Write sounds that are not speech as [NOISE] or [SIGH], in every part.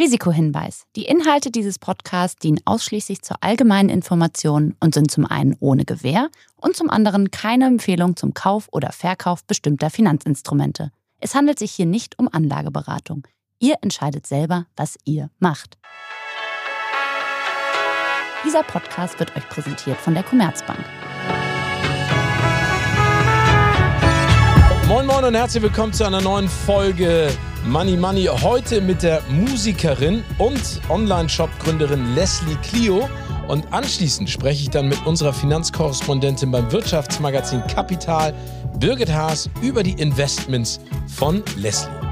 Risikohinweis. Die Inhalte dieses Podcasts dienen ausschließlich zur allgemeinen Information und sind zum einen ohne Gewähr und zum anderen keine Empfehlung zum Kauf oder Verkauf bestimmter Finanzinstrumente. Es handelt sich hier nicht um Anlageberatung. Ihr entscheidet selber, was ihr macht. Dieser Podcast wird euch präsentiert von der Commerzbank. Moin Moin und herzlich willkommen zu einer neuen Folge Money Money. Heute mit der Musikerin und Online-Shop-Gründerin Leslie Clio. Und anschließend spreche ich dann mit unserer Finanzkorrespondentin beim Wirtschaftsmagazin Kapital, Birgit Haas, über die Investments von Leslie.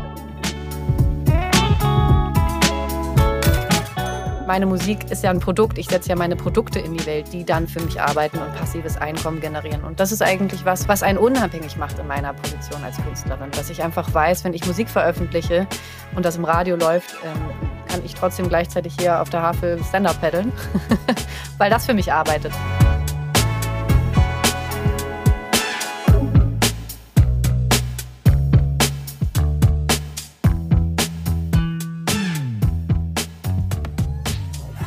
Meine Musik ist ja ein Produkt. Ich setze ja meine Produkte in die Welt, die dann für mich arbeiten und passives Einkommen generieren. Und das ist eigentlich was, was einen unabhängig macht in meiner Position als Künstlerin. Dass ich einfach weiß, wenn ich Musik veröffentliche und das im Radio läuft, ähm, kann ich trotzdem gleichzeitig hier auf der Havel Stand-Up paddeln, [LAUGHS] weil das für mich arbeitet.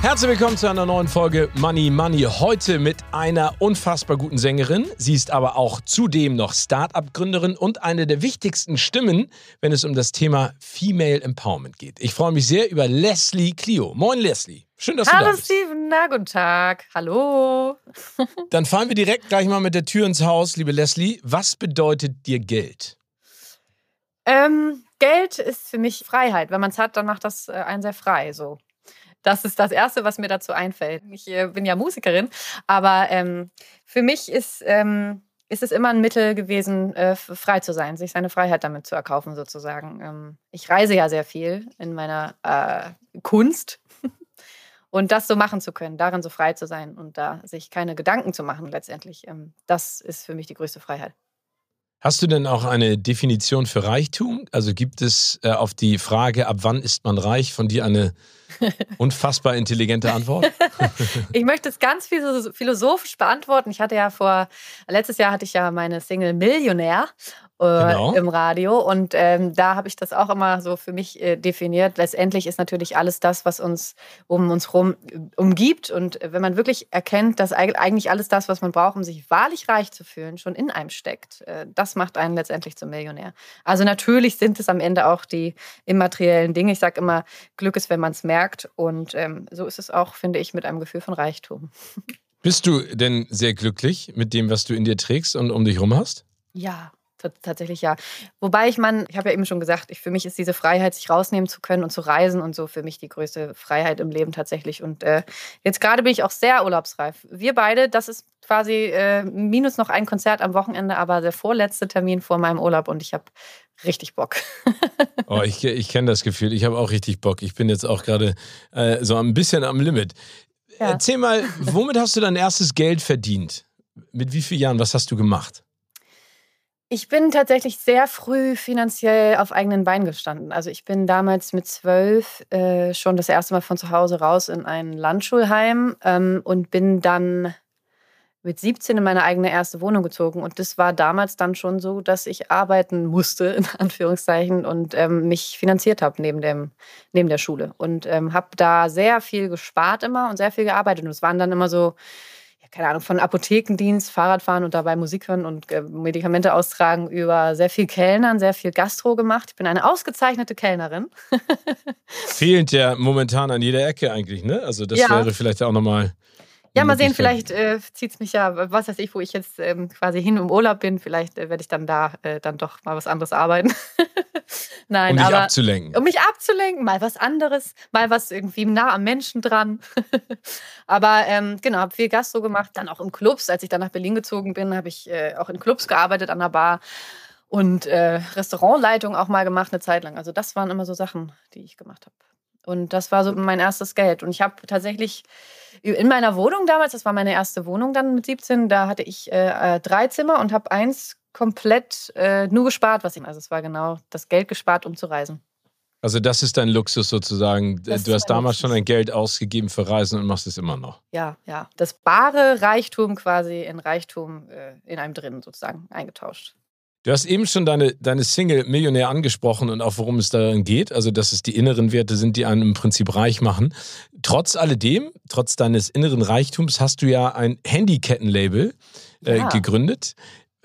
Herzlich willkommen zu einer neuen Folge Money Money. Heute mit einer unfassbar guten Sängerin. Sie ist aber auch zudem noch Start-up-Gründerin und eine der wichtigsten Stimmen, wenn es um das Thema Female Empowerment geht. Ich freue mich sehr über Leslie Clio. Moin Leslie. Schön, dass Hallo du da bist. Steven, na guten Tag. Hallo. [LAUGHS] Dann fahren wir direkt gleich mal mit der Tür ins Haus, liebe Leslie. Was bedeutet dir Geld? Ähm, Geld ist für mich Freiheit. Wenn man es hat, dann macht das äh, einen sehr frei. So. Das ist das Erste, was mir dazu einfällt. Ich äh, bin ja Musikerin, aber ähm, für mich ist, ähm, ist es immer ein Mittel gewesen, äh, frei zu sein, sich seine Freiheit damit zu erkaufen, sozusagen. Ähm, ich reise ja sehr viel in meiner äh, Kunst. [LAUGHS] Und das so machen zu können, darin so frei zu sein und da sich keine Gedanken zu machen, letztendlich, ähm, das ist für mich die größte Freiheit. Hast du denn auch eine Definition für Reichtum? Also gibt es äh, auf die Frage, ab wann ist man reich, von dir eine [LAUGHS] unfassbar intelligente Antwort? [LAUGHS] ich möchte es ganz philosophisch beantworten. Ich hatte ja vor, letztes Jahr hatte ich ja meine Single Millionär äh, genau. im Radio. Und ähm, da habe ich das auch immer so für mich äh, definiert. Letztendlich ist natürlich alles das, was uns um uns herum äh, umgibt. Und wenn man wirklich erkennt, dass eigentlich alles das, was man braucht, um sich wahrlich reich zu fühlen, schon in einem steckt, äh, das macht einen letztendlich zum Millionär. Also natürlich sind es am Ende auch die immateriellen Dinge. Ich sage immer, Glück ist, wenn man es merkt. Und ähm, so ist es auch, finde ich, mit einem Gefühl von Reichtum. [LAUGHS] Bist du denn sehr glücklich mit dem, was du in dir trägst und um dich herum hast? Ja, tatsächlich ja. Wobei ich man, ich habe ja eben schon gesagt, ich, für mich ist diese Freiheit, sich rausnehmen zu können und zu reisen und so für mich die größte Freiheit im Leben tatsächlich. Und äh, jetzt gerade bin ich auch sehr urlaubsreif. Wir beide, das ist quasi äh, minus noch ein Konzert am Wochenende, aber der vorletzte Termin vor meinem Urlaub und ich habe richtig Bock. [LAUGHS] oh, ich, ich kenne das Gefühl. Ich habe auch richtig Bock. Ich bin jetzt auch gerade äh, so ein bisschen am Limit. Ja. Erzähl mal, womit hast du dein erstes Geld verdient? Mit wie vielen Jahren? Was hast du gemacht? Ich bin tatsächlich sehr früh finanziell auf eigenen Beinen gestanden. Also ich bin damals mit zwölf äh, schon das erste Mal von zu Hause raus in ein Landschulheim ähm, und bin dann mit 17 in meine eigene erste Wohnung gezogen. Und das war damals dann schon so, dass ich arbeiten musste, in [LAUGHS] Anführungszeichen, und ähm, mich finanziert habe neben, neben der Schule. Und ähm, habe da sehr viel gespart immer und sehr viel gearbeitet. Und es waren dann immer so keine Ahnung, von Apothekendienst, Fahrradfahren und dabei Musik hören und äh, Medikamente austragen über sehr viel Kellnern, sehr viel Gastro gemacht. Ich bin eine ausgezeichnete Kellnerin. [LAUGHS] Fehlt ja momentan an jeder Ecke eigentlich, ne? Also das ja. wäre vielleicht auch nochmal ja, mal sehen, vielleicht äh, zieht es mich ja, was weiß ich, wo ich jetzt ähm, quasi hin im Urlaub bin, vielleicht äh, werde ich dann da äh, dann doch mal was anderes arbeiten. [LAUGHS] Nein, um dich aber, abzulenken. Um mich abzulenken, mal was anderes, mal was irgendwie nah am Menschen dran. [LAUGHS] aber ähm, genau, habe viel Gastro gemacht, dann auch im Clubs. Als ich dann nach Berlin gezogen bin, habe ich äh, auch in Clubs gearbeitet, an der Bar und äh, Restaurantleitung auch mal gemacht eine Zeit lang. Also das waren immer so Sachen, die ich gemacht habe. Und das war so mein erstes Geld. Und ich habe tatsächlich in meiner Wohnung damals, das war meine erste Wohnung dann mit 17, da hatte ich äh, äh, drei Zimmer und habe eins komplett äh, nur gespart, was ich, also es war genau das Geld gespart, um zu reisen. Also das ist dein Luxus sozusagen. Das du hast damals Luxus. schon ein Geld ausgegeben für Reisen und machst es immer noch. Ja, ja. Das bare Reichtum quasi in Reichtum äh, in einem drin sozusagen eingetauscht. Du hast eben schon deine, deine Single Millionär angesprochen und auch worum es darin geht. Also, dass es die inneren Werte sind, die einen im Prinzip reich machen. Trotz alledem, trotz deines inneren Reichtums, hast du ja ein Handykettenlabel äh, ja. gegründet.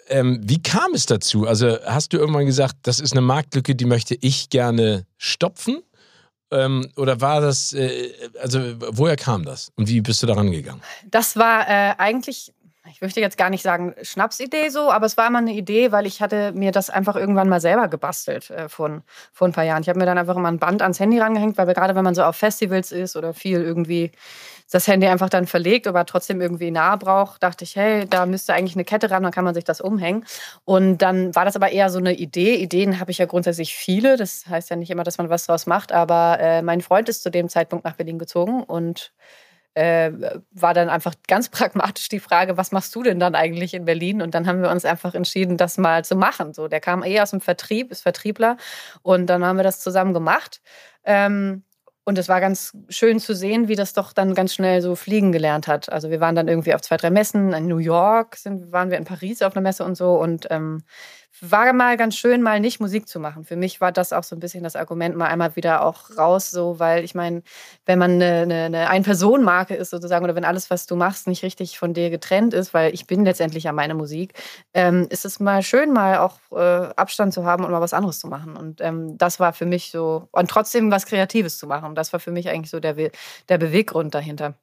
Ähm, wie kam es dazu? Also, hast du irgendwann gesagt, das ist eine Marktlücke, die möchte ich gerne stopfen? Ähm, oder war das, äh, also woher kam das und wie bist du daran gegangen? Das war äh, eigentlich ich möchte jetzt gar nicht sagen Schnapsidee so, aber es war immer eine Idee, weil ich hatte mir das einfach irgendwann mal selber gebastelt äh, vor, vor ein paar Jahren. Ich habe mir dann einfach immer ein Band ans Handy rangehängt, weil gerade wenn man so auf Festivals ist oder viel irgendwie das Handy einfach dann verlegt, aber trotzdem irgendwie nah braucht, dachte ich, hey, da müsste eigentlich eine Kette ran, dann kann man sich das umhängen. Und dann war das aber eher so eine Idee. Ideen habe ich ja grundsätzlich viele. Das heißt ja nicht immer, dass man was draus macht, aber äh, mein Freund ist zu dem Zeitpunkt nach Berlin gezogen und äh, war dann einfach ganz [LAUGHS] pragmatisch die Frage, was machst du denn dann eigentlich in Berlin? Und dann haben wir uns einfach entschieden, das mal zu machen. So, der kam eh aus dem Vertrieb, ist Vertriebler und dann haben wir das zusammen gemacht. Ähm, und es war ganz schön zu sehen, wie das doch dann ganz schnell so fliegen gelernt hat. Also wir waren dann irgendwie auf zwei, drei Messen. In New York sind, waren wir in Paris auf einer Messe und so. Und ähm, war mal ganz schön, mal nicht Musik zu machen. Für mich war das auch so ein bisschen das Argument, mal einmal wieder auch raus, so, weil ich meine, wenn man eine, eine, Ein-Personen-Marke ist sozusagen oder wenn alles, was du machst, nicht richtig von dir getrennt ist, weil ich bin letztendlich ja meine Musik, ähm, ist es mal schön, mal auch äh, Abstand zu haben und mal was anderes zu machen. Und ähm, das war für mich so, und trotzdem was Kreatives zu machen. Das war für mich eigentlich so der, der Beweggrund dahinter.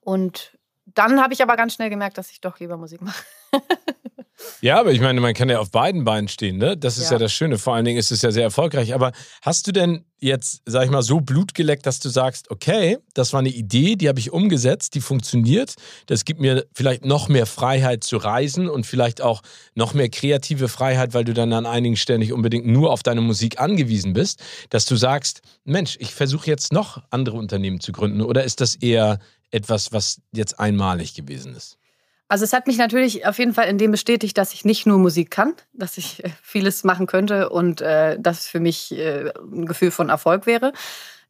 Und dann habe ich aber ganz schnell gemerkt, dass ich doch lieber Musik mache. [LAUGHS] Ja, aber ich meine, man kann ja auf beiden Beinen stehen, ne? Das ist ja. ja. das Schöne. Vor allen Dingen ist es ja sehr erfolgreich. Aber hast du denn jetzt, sag ich mal, so Blut geleckt, dass du sagst, okay, das war eine Idee, die habe ich umgesetzt, die funktioniert. Das gibt mir vielleicht noch mehr Freiheit zu reisen und vielleicht auch noch mehr kreative Freiheit, weil du dann an einigen Stellen nicht unbedingt nur auf deine Musik angewiesen bist, dass du sagst, Mensch, ich versuche jetzt noch andere Unternehmen zu gründen. Oder ist das eher etwas, was jetzt einmalig gewesen ist? Also es hat mich natürlich auf jeden Fall in dem bestätigt, dass ich nicht nur Musik kann, dass ich äh, vieles machen könnte und äh, das für mich äh, ein Gefühl von Erfolg wäre.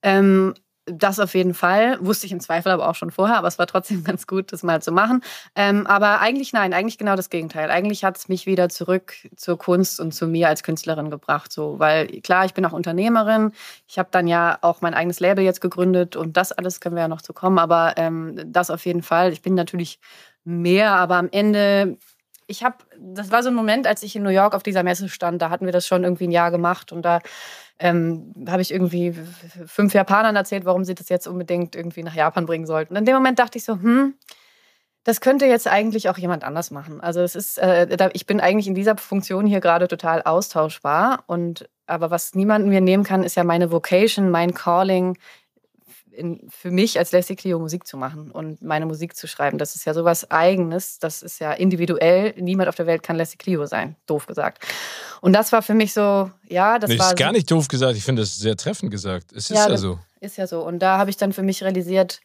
Ähm, das auf jeden Fall. Wusste ich im Zweifel aber auch schon vorher, aber es war trotzdem [LAUGHS] ganz gut, das mal zu machen. Ähm, aber eigentlich nein, eigentlich genau das Gegenteil. Eigentlich hat es mich wieder zurück zur Kunst und zu mir als Künstlerin gebracht. So, weil klar, ich bin auch Unternehmerin. Ich habe dann ja auch mein eigenes Label jetzt gegründet und das alles können wir ja noch zu kommen. Aber ähm, das auf jeden Fall. Ich bin natürlich mehr, aber am Ende, ich habe, das war so ein Moment, als ich in New York auf dieser Messe stand, da hatten wir das schon irgendwie ein Jahr gemacht und da ähm, habe ich irgendwie fünf Japanern erzählt, warum sie das jetzt unbedingt irgendwie nach Japan bringen sollten. Und in dem Moment dachte ich so, hm, das könnte jetzt eigentlich auch jemand anders machen. Also es ist, äh, ich bin eigentlich in dieser Funktion hier gerade total austauschbar und aber was niemand mir nehmen kann, ist ja meine Vocation, mein Calling, in, für mich als Leslie Clio Musik zu machen und meine Musik zu schreiben. Das ist ja sowas Eigenes, das ist ja individuell. Niemand auf der Welt kann Leslie Clio sein, doof gesagt. Und das war für mich so, ja, das nee, war. ist gar nicht doof gesagt, ich finde das sehr treffend gesagt. Es ist ja, ja so. Ist ja so. Und da habe ich dann für mich realisiert,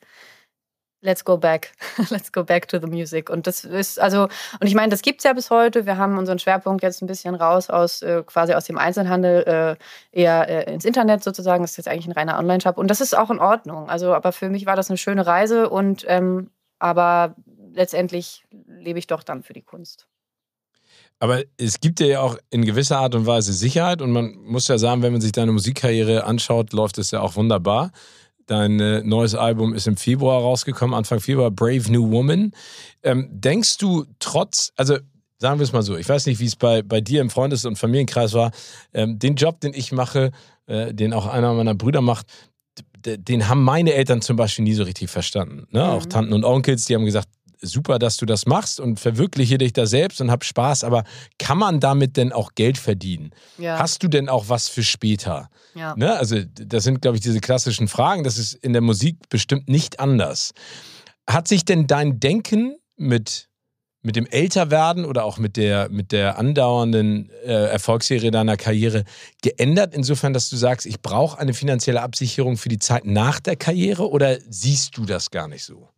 let's go back. [LAUGHS] let's go back to the music. Und das ist, also, und ich meine, das gibt es ja bis heute. Wir haben unseren Schwerpunkt jetzt ein bisschen raus aus äh, quasi aus dem Einzelhandel äh, eher äh, ins Internet sozusagen. Das ist jetzt eigentlich ein reiner Online-Shop. Und das ist auch in Ordnung. Also, aber für mich war das eine schöne Reise und ähm, aber letztendlich lebe ich doch dann für die Kunst. Aber es gibt dir ja auch in gewisser Art und Weise Sicherheit und man muss ja sagen, wenn man sich deine Musikkarriere anschaut, läuft es ja auch wunderbar. Dein äh, neues Album ist im Februar rausgekommen, Anfang Februar, Brave New Woman. Ähm, denkst du trotz, also sagen wir es mal so, ich weiß nicht, wie es bei, bei dir im Freundes- und Familienkreis war, ähm, den Job, den ich mache, äh, den auch einer meiner Brüder macht, den haben meine Eltern zum Beispiel nie so richtig verstanden. Ne? Mhm. Auch Tanten und Onkels, die haben gesagt, super, dass du das machst und verwirkliche dich da selbst und hab Spaß, aber kann man damit denn auch Geld verdienen? Ja. Hast du denn auch was für später? Ja. Ne? Also, das sind, glaube ich, diese klassischen Fragen. Das ist in der Musik bestimmt nicht anders. Hat sich denn dein Denken mit, mit dem Älterwerden oder auch mit der, mit der andauernden äh, Erfolgsserie deiner Karriere geändert, insofern, dass du sagst, ich brauche eine finanzielle Absicherung für die Zeit nach der Karriere oder siehst du das gar nicht so?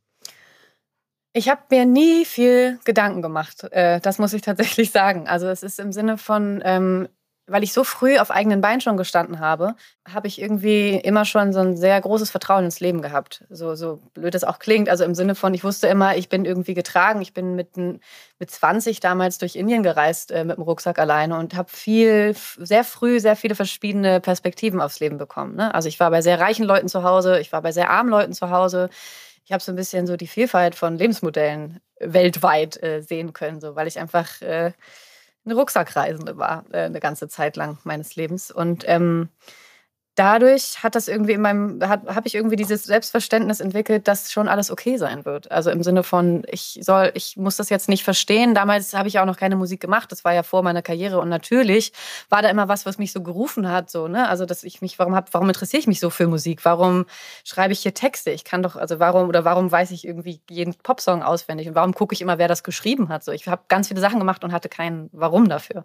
Ich habe mir nie viel Gedanken gemacht. Äh, das muss ich tatsächlich [LAUGHS] sagen. Also es ist im Sinne von, ähm, weil ich so früh auf eigenen Beinen schon gestanden habe, habe ich irgendwie immer schon so ein sehr großes Vertrauen ins Leben gehabt. So, so blöd es auch klingt. Also im Sinne von, ich wusste immer, ich bin irgendwie getragen. Ich bin mit, mit 20 damals durch Indien gereist äh, mit dem Rucksack alleine und habe viel, sehr früh sehr viele verschiedene Perspektiven aufs Leben bekommen. Ne? Also ich war bei sehr reichen Leuten zu Hause, ich war bei sehr armen Leuten zu Hause. Ich habe so ein bisschen so die Vielfalt von Lebensmodellen weltweit äh, sehen können, so, weil ich einfach äh, eine Rucksackreisende war, äh, eine ganze Zeit lang meines Lebens. Und ähm, dadurch hat das irgendwie in meinem, habe ich irgendwie dieses Selbstverständnis entwickelt, dass schon alles okay sein wird. Also im Sinne von, ich soll, ich muss das jetzt nicht verstehen. Damals habe ich auch noch keine Musik gemacht. Das war ja vor meiner Karriere. Und natürlich war da immer was, was mich so gerufen hat. So, ne? Also, dass ich mich, warum hab, warum interessiere ich mich so für Musik? Warum schreibe ich hier Texte? Ich kann doch, also warum, oder warum weiß ich irgendwie jeden Popsong auswendig? Und warum gucke ich immer, wer das geschrieben hat? So, ich habe ganz viele Sachen gemacht und hatte keinen Warum dafür.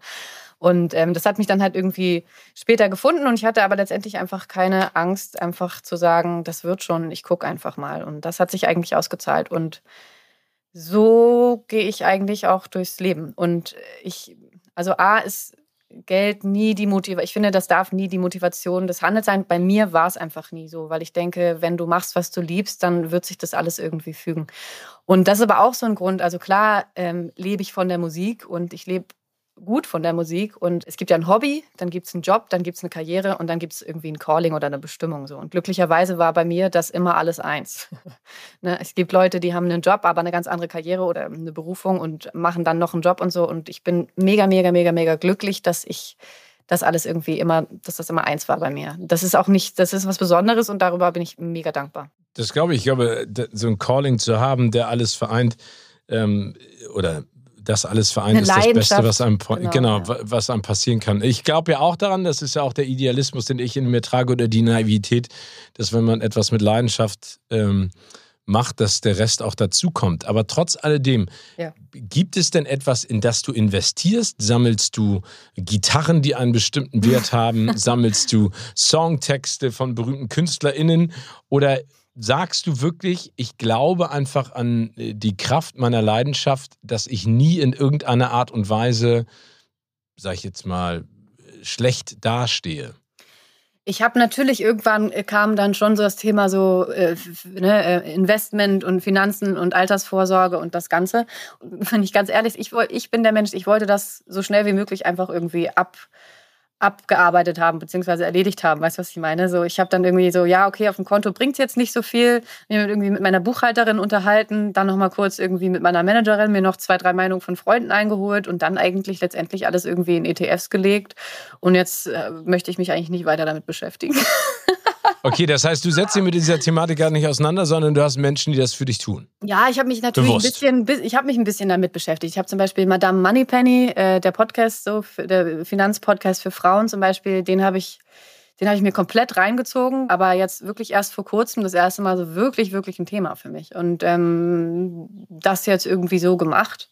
Und ähm, das hat mich dann halt irgendwie später gefunden und ich hatte aber letztendlich einfach keine Angst, einfach zu sagen, das wird schon, ich gucke einfach mal. Und das hat sich eigentlich ausgezahlt. Und so gehe ich eigentlich auch durchs Leben. Und ich, also A ist Geld nie die Motivation. Ich finde, das darf nie die Motivation des Handels sein. Bei mir war es einfach nie so, weil ich denke, wenn du machst, was du liebst, dann wird sich das alles irgendwie fügen. Und das ist aber auch so ein Grund. Also klar ähm, lebe ich von der Musik und ich lebe gut von der Musik. Und es gibt ja ein Hobby, dann gibt es einen Job, dann gibt es eine Karriere und dann gibt es irgendwie ein Calling oder eine Bestimmung. So. Und glücklicherweise war bei mir das immer alles eins. [LAUGHS] ne? Es gibt Leute, die haben einen Job, aber eine ganz andere Karriere oder eine Berufung und machen dann noch einen Job und so. Und ich bin mega, mega, mega, mega glücklich, dass ich das alles irgendwie immer, dass das immer eins war bei mir. Das ist auch nicht, das ist was Besonderes und darüber bin ich mega dankbar. Das glaube ich. Ich glaube, so ein Calling zu haben, der alles vereint, ähm, oder das alles vereint ist das Beste, was einem, genau, genau ja. was einem passieren kann. Ich glaube ja auch daran, das ist ja auch der Idealismus, den ich in mir trage oder die Naivität, dass wenn man etwas mit Leidenschaft ähm, macht, dass der Rest auch dazukommt. Aber trotz alledem, ja. gibt es denn etwas, in das du investierst? Sammelst du Gitarren, die einen bestimmten Wert [LAUGHS] haben? Sammelst du Songtexte von berühmten KünstlerInnen? Oder sagst du wirklich, ich glaube einfach an äh, die Kraft meiner Leidenschaft, dass ich nie in irgendeiner Art und Weise, sag ich jetzt mal, schlecht dastehe? Ich habe natürlich irgendwann äh, kam dann schon so das Thema so äh, ne, äh, Investment und Finanzen und Altersvorsorge und das Ganze. Und wenn ich ganz ehrlich, ich, ich bin der Mensch, ich wollte das so schnell wie möglich einfach irgendwie ab abgearbeitet haben beziehungsweise erledigt haben. Weißt du, was ich meine? So, ich habe dann irgendwie so, ja, okay, auf dem Konto bringt jetzt nicht so viel. Mir irgendwie mit meiner Buchhalterin unterhalten, dann nochmal kurz irgendwie mit meiner Managerin mir noch zwei, drei Meinungen von Freunden eingeholt und dann eigentlich letztendlich alles irgendwie in ETFs gelegt. Und jetzt äh, möchte ich mich eigentlich nicht weiter damit beschäftigen. [LAUGHS] Okay, das heißt, du setzt dich mit dieser Thematik gar nicht auseinander, sondern du hast Menschen, die das für dich tun. Ja, ich habe mich natürlich Bewusst. ein bisschen, ich habe mich ein bisschen damit beschäftigt. Ich habe zum Beispiel Madame Moneypenny, äh, der Podcast, so der Finanzpodcast für Frauen zum Beispiel, den habe ich, den habe ich mir komplett reingezogen, aber jetzt wirklich erst vor kurzem das erste Mal so wirklich, wirklich ein Thema für mich und ähm, das jetzt irgendwie so gemacht,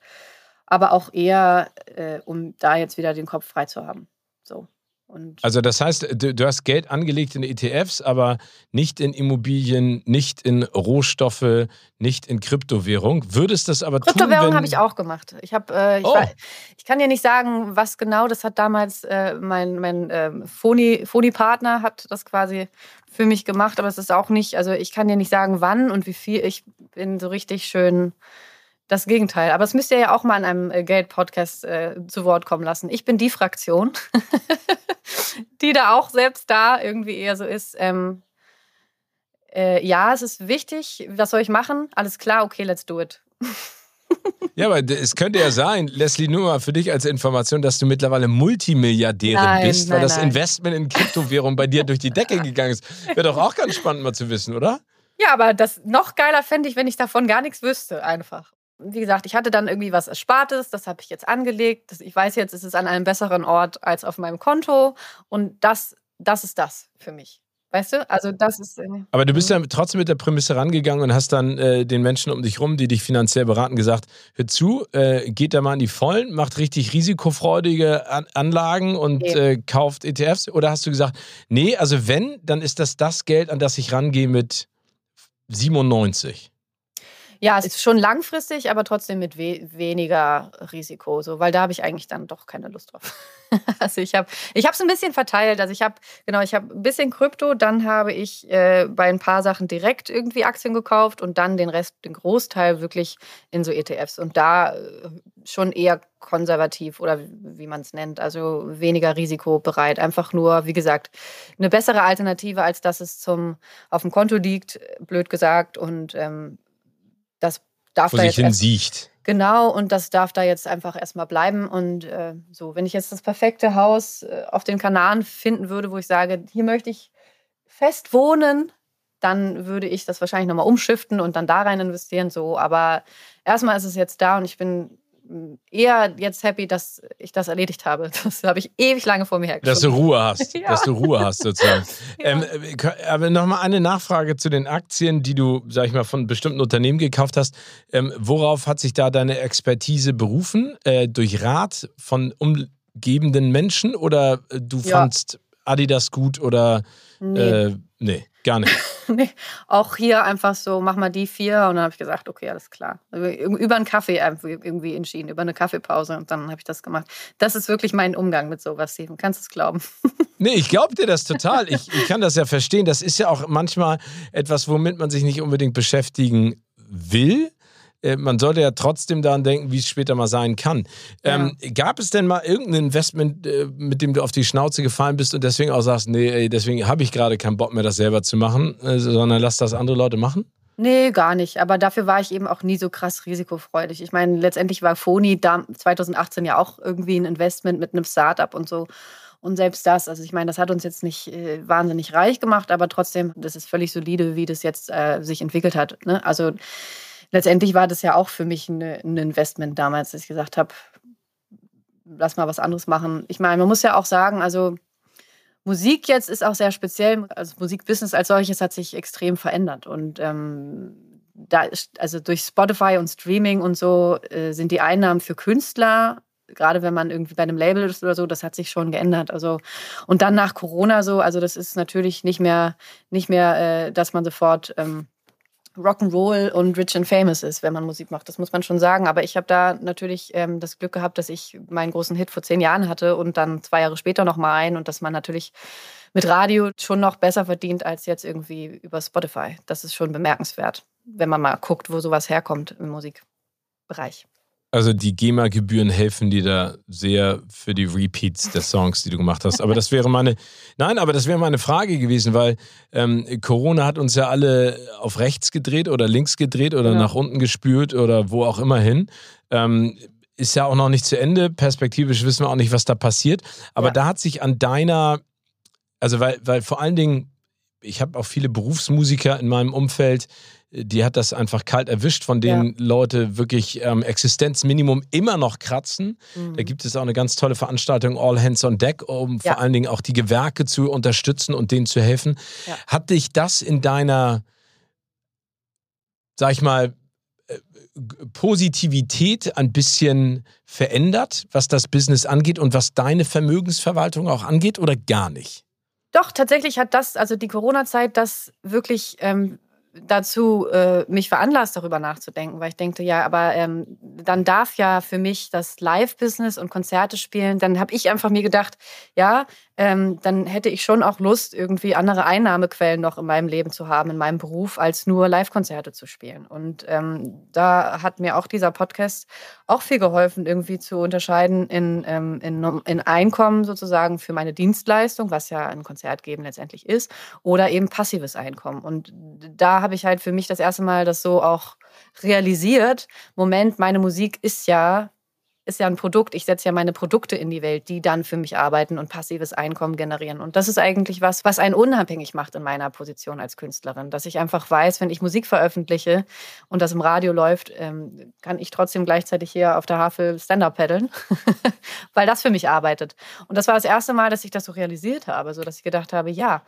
aber auch eher, äh, um da jetzt wieder den Kopf frei zu haben. So. Und also das heißt, du, du, hast Geld angelegt in ETFs, aber nicht in Immobilien, nicht in Rohstoffe, nicht in Kryptowährung. Würdest das aber Kryptowährung habe ich auch gemacht. Ich, hab, äh, ich, oh. ich, kann dir nicht sagen, was genau. Das hat damals äh, mein, mein äh, Foni-Partner hat das quasi für mich gemacht, aber es ist auch nicht, also ich kann dir nicht sagen, wann und wie viel. Ich bin so richtig schön das Gegenteil. Aber es müsst ihr ja auch mal in einem äh, Geld-Podcast äh, zu Wort kommen lassen. Ich bin die Fraktion, [LAUGHS] die da auch selbst da irgendwie eher so ist. Ähm, äh, ja, es ist wichtig. Was soll ich machen? Alles klar, okay, let's do it. Ja, aber es könnte ja sein, Leslie, nur mal für dich als Information, dass du mittlerweile Multimilliardärin nein, bist, weil nein, das nein. Investment in Kryptowährung bei dir durch die Decke [LAUGHS] gegangen ist. Wäre doch auch ganz spannend mal zu wissen, oder? Ja, aber das noch geiler fände ich, wenn ich davon gar nichts wüsste, einfach wie gesagt, ich hatte dann irgendwie was Erspartes, das habe ich jetzt angelegt. ich weiß jetzt, es ist an einem besseren Ort als auf meinem Konto. Und das, das ist das für mich. Weißt du? Also das ist. Äh, Aber du bist ja trotzdem mit der Prämisse rangegangen und hast dann äh, den Menschen um dich rum, die dich finanziell beraten, gesagt: Hör zu, äh, geht da mal in die Vollen, macht richtig risikofreudige An Anlagen und okay. äh, kauft ETFs. Oder hast du gesagt, nee, also wenn, dann ist das das Geld, an das ich rangehe mit 97? Ja, es ist schon langfristig, aber trotzdem mit we weniger Risiko, so, weil da habe ich eigentlich dann doch keine Lust drauf. [LAUGHS] also ich habe ich es ein bisschen verteilt. Also ich habe genau, ich habe ein bisschen Krypto, dann habe ich äh, bei ein paar Sachen direkt irgendwie Aktien gekauft und dann den Rest, den Großteil wirklich in so ETFs und da äh, schon eher konservativ oder wie man es nennt, also weniger risikobereit. Einfach nur, wie gesagt, eine bessere Alternative, als dass es zum auf dem Konto liegt, blöd gesagt und ähm, darf Wo da sich jetzt. hinsiecht. Genau, und das darf da jetzt einfach erstmal bleiben. Und äh, so, wenn ich jetzt das perfekte Haus äh, auf den Kanaren finden würde, wo ich sage, hier möchte ich fest wohnen, dann würde ich das wahrscheinlich nochmal umschiften und dann da rein investieren. So, aber erstmal ist es jetzt da und ich bin eher jetzt happy, dass ich das erledigt habe. [LAUGHS] Das habe ich ewig lange vor mir hergeschoben. Dass du Ruhe hast. [LAUGHS] Ja. Dass du Ruhe hast, sozusagen. [LAUGHS] Ja. ähm, aber nochmal eine Nachfrage zu den Aktien, die du, sag ich mal, von bestimmten Unternehmen gekauft hast. Ähm, worauf hat sich da deine Expertise berufen? Äh, durch Rat von umgebenden Menschen oder äh, du Ja. fandst Adidas gut oder Nee. äh, nee, gar nicht. [LAUGHS] nee, auch hier einfach so, mach mal die vier. Und dann habe ich gesagt, okay, alles klar. Über einen Kaffee einfach irgendwie entschieden, über eine Kaffeepause. Und dann habe ich das gemacht. Das ist wirklich mein Umgang mit sowas, Steven. Kannst du es glauben? [LAUGHS] Nee, ich glaube dir das total. Ich, ich kann das ja verstehen. Das ist ja auch manchmal etwas, womit man sich nicht unbedingt beschäftigen will. Äh, Man sollte ja trotzdem daran denken, wie es später mal sein kann. Ähm, gab es denn mal irgendein Investment, äh, mit dem du auf die Schnauze gefallen bist und deswegen auch sagst, nee, ey, deswegen habe ich gerade keinen Bock mehr, das selber zu machen, äh, sondern lass das andere Leute machen? Nee, gar nicht. Aber dafür war ich eben auch nie so krass risikofreudig. Ich meine, letztendlich war Foni da 2018 ja auch irgendwie ein Investment mit einem Startup und so. Und selbst das, also ich meine, das hat uns jetzt nicht äh, wahnsinnig reich gemacht, aber trotzdem, das ist völlig solide, wie das jetzt äh, sich entwickelt hat. Ne? Also letztendlich war das ja auch für mich eine, ein Investment damals, dass ich gesagt habe, lass mal was anderes machen. Ich meine, man muss ja auch sagen, also Musik jetzt ist auch sehr speziell. Also Musikbusiness als solches hat sich extrem verändert. Und ähm, da ist, also durch Spotify und Streaming und so äh, sind die Einnahmen für Künstler, gerade wenn man irgendwie bei einem Label ist oder so, das hat sich schon geändert. Also und dann nach Corona so, also das ist natürlich nicht mehr, nicht mehr, äh, dass man sofort ähm, Rock'n'Roll und Rich and Famous ist, wenn man Musik macht. Das muss man schon sagen. Aber ich habe da natürlich ähm, das Glück gehabt, dass ich meinen großen Hit vor zehn Jahren hatte und dann zwei Jahre später noch mal einen und dass man natürlich mit Radio schon noch besser verdient als jetzt irgendwie über Spotify. Das ist schon bemerkenswert, wenn man mal guckt, wo sowas herkommt im Musikbereich. Also die GEMA-Gebühren helfen dir da sehr für die Repeats der Songs, die du gemacht hast. Aber das wäre meine, nein, aber das wäre meine Frage gewesen, weil ähm, Corona hat uns ja alle auf rechts gedreht oder links gedreht oder Ja. nach unten gespült oder wo auch immer hin. Ähm, ist ja auch noch nicht zu Ende. Perspektivisch wissen wir auch nicht, was da passiert. Aber Ja. da hat sich an deiner, also weil, weil vor allen Dingen, ich habe auch viele Berufsmusiker in meinem Umfeld, die hat das einfach kalt erwischt, von denen Leute wirklich ähm, Existenzminimum immer noch kratzen. Da gibt es auch eine ganz tolle Veranstaltung All Hands on Deck, um Ja. vor allen Dingen auch die Gewerke zu unterstützen und denen zu helfen. Ja. Hat dich das in deiner, sag ich mal, äh, Positivität ein bisschen verändert, was das Business angeht und was deine Vermögensverwaltung auch angeht oder gar nicht? Doch, tatsächlich hat das, also die Corona-Zeit, das wirklich ähm, dazu äh, mich veranlasst, darüber nachzudenken, weil ich denke, ja, aber ähm, dann darf ja für mich das Live-Business und Konzerte spielen, dann habe ich einfach mir gedacht, ja, ähm, dann hätte ich schon auch Lust, irgendwie andere Einnahmequellen noch in meinem Leben zu haben, in meinem Beruf, als nur Live-Konzerte zu spielen. Und ähm, da hat mir auch dieser Podcast auch viel geholfen, irgendwie zu unterscheiden in, ähm, in, in Einkommen sozusagen für meine Dienstleistung, was ja ein Konzert geben letztendlich ist, oder eben passives Einkommen. Und da habe ich halt für mich das erste Mal das so auch realisiert. Moment, meine Musik ist ja ist ja ein Produkt. Ich setze ja meine Produkte in die Welt, die dann für mich arbeiten und passives Einkommen generieren. Und das ist eigentlich was, was einen unabhängig macht in meiner Position als Künstlerin. Dass ich einfach weiß, wenn ich Musik veröffentliche und das im Radio läuft, ähm, kann ich trotzdem gleichzeitig hier auf der Havel Stand-Up paddeln, [LAUGHS] weil das für mich arbeitet. Und das war das erste Mal, dass ich das so realisiert habe, so dass ich gedacht habe, ja,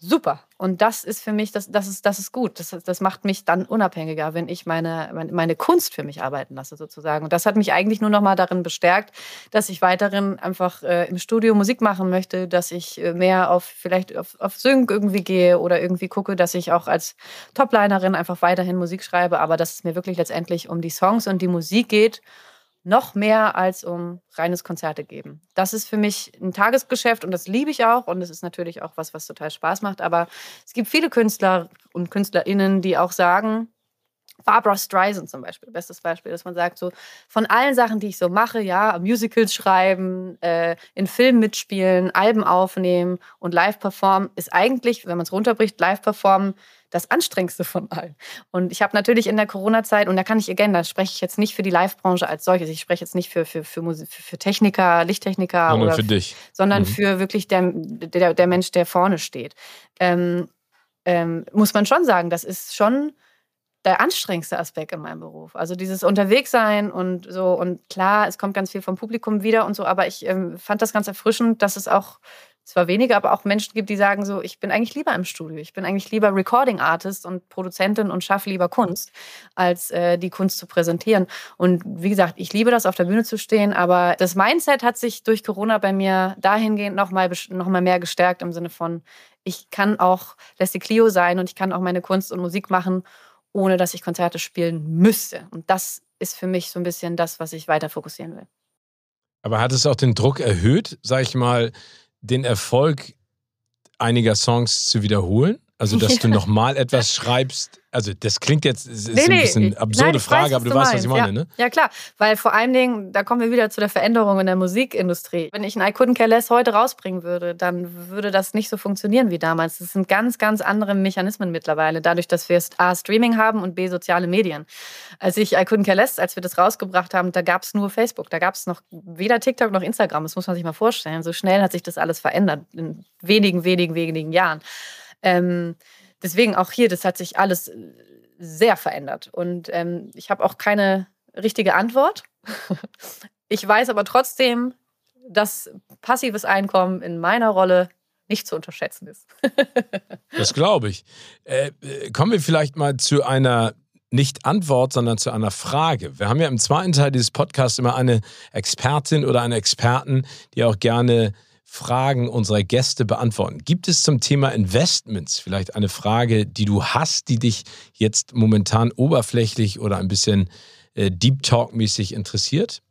super. Und das ist für mich, das, das, ist, das ist gut. Das, das macht mich dann unabhängiger, wenn ich meine, meine, Kunst für mich arbeiten lasse, sozusagen. Und das hat mich eigentlich nur noch mal darin bestärkt, dass ich weiterhin einfach äh, im Studio Musik machen möchte, dass ich äh, mehr auf vielleicht auf, auf Sync irgendwie gehe oder irgendwie gucke, dass ich auch als Toplinerin einfach weiterhin Musik schreibe, aber dass es mir wirklich letztendlich um die Songs und die Musik geht noch mehr als um reines Konzerte geben. Das ist für mich ein Tagesgeschäft und das liebe ich auch und es ist natürlich auch was, was total Spaß macht. Aber es gibt viele Künstler und KünstlerInnen, die auch sagen, Barbara Streisand zum Beispiel, bestes Beispiel, dass man sagt, so von allen Sachen, die ich so mache, ja, Musicals schreiben, äh, in Filmen mitspielen, Alben aufnehmen und live performen, ist eigentlich, wenn man es runterbricht, live performen das anstrengendste von allen. Und ich habe natürlich in der Corona-Zeit, und da kann ich again, da spreche ich jetzt nicht für die Live-Branche als solches, ich spreche jetzt nicht für, für, für, Musik, für Techniker, Lichttechniker, sondern oder, für dich. sondern Mhm. für wirklich der, der, der Mensch, der vorne steht. Ähm, ähm, muss man schon sagen, das ist schon der anstrengendste Aspekt in meinem Beruf. Also dieses Unterwegssein und so. Und klar, es kommt ganz viel vom Publikum wieder und so, aber ich ähm, fand das ganz erfrischend, dass es auch zwar wenige, aber auch Menschen gibt, die sagen so, ich bin eigentlich lieber im Studio. Ich bin eigentlich lieber Recording Artist und Produzentin und schaffe lieber Kunst, als äh, die Kunst zu präsentieren. Und wie gesagt, ich liebe das, auf der Bühne zu stehen, aber das Mindset hat sich durch Corona bei mir dahingehend nochmal noch mal mehr gestärkt im Sinne von, ich kann auch Leslie Clio sein und ich kann auch meine Kunst und Musik machen, ohne dass ich Konzerte spielen müsste. Und das ist für mich so ein bisschen das, was ich weiter fokussieren will. Aber hat es auch den Druck erhöht, sag ich mal, den Erfolg einiger Songs zu wiederholen? Also, dass du [LAUGHS] nochmal etwas schreibst. Also, das klingt jetzt, ist Nee, ein nee, bisschen absurde nein, Frage, weiß, aber du weißt, was ich meine, ne? Ja, klar, weil vor allen Dingen, da kommen wir wieder zu der Veränderung in der Musikindustrie. Wenn ich ein I Couldn't Care Less heute rausbringen würde, dann würde das nicht so funktionieren wie damals. Das sind ganz, ganz andere Mechanismen mittlerweile, dadurch, dass wir A, Streaming haben und B, soziale Medien. Als ich I Couldn't Care Less, als wir das rausgebracht haben, da gab es nur Facebook, da gab es noch weder TikTok noch Instagram, das muss man sich mal vorstellen. So schnell hat sich das alles verändert, in wenigen, wenigen, wenigen Jahren. Ähm, deswegen auch hier, das hat sich alles sehr verändert. Und ähm, ich habe auch keine richtige Antwort. [LAUGHS] Ich weiß aber trotzdem, dass passives Einkommen in meiner Rolle nicht zu unterschätzen ist. [LAUGHS] Das glaube ich. Äh, äh, kommen wir vielleicht mal zu einer nicht Antwort, sondern zu einer Frage. Wir haben ja im zweiten Teil dieses Podcasts immer eine Expertin oder einen Experten, die auch gerne Fragen unserer Gäste beantworten. Gibt es zum Thema Investments vielleicht eine Frage, die du hast, die dich jetzt momentan oberflächlich oder ein bisschen äh, Deep Talk-mäßig interessiert?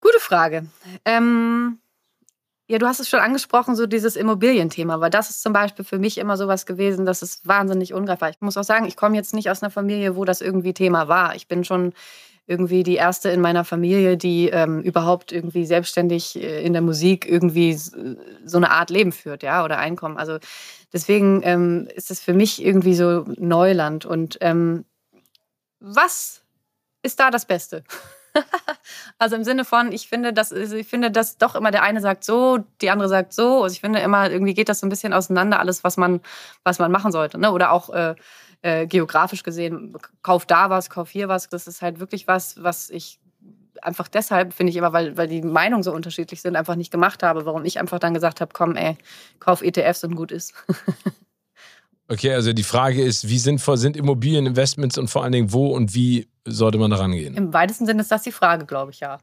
Gute Frage. Ähm, ja, du hast es schon angesprochen, so dieses Immobilienthema, weil das ist zum Beispiel für mich immer sowas gewesen, das ist wahnsinnig ungreifbar. Ich muss auch sagen, ich komme jetzt nicht aus einer Familie, wo das irgendwie Thema war. Ich bin schon irgendwie die erste in meiner Familie, die ähm, überhaupt irgendwie selbstständig äh, in der Musik irgendwie so eine Art Leben führt, ja, oder Einkommen. Also deswegen ähm, ist es für mich irgendwie so Neuland. Und ähm, was ist da das Beste? [LAUGHS] also im Sinne von, ich finde, das ich finde, dass doch immer der eine sagt so, die andere sagt so. Also ich finde immer, irgendwie geht das so ein bisschen auseinander, alles, was man, was man machen sollte. Ne? Oder auch äh, äh, geografisch gesehen, kauf da was, kauf hier was. Das ist halt wirklich was, was ich einfach deshalb, finde ich immer, weil, weil die Meinungen so unterschiedlich sind, einfach nicht gemacht habe. Warum ich einfach dann gesagt habe, komm, ey, kauf ETFs und gut ist. [LAUGHS] Okay, also die Frage ist, wie sinnvoll sind Immobilieninvestments und vor allen Dingen, wo und wie sollte man da rangehen? Im weitesten Sinne ist das die Frage, glaube ich, ja.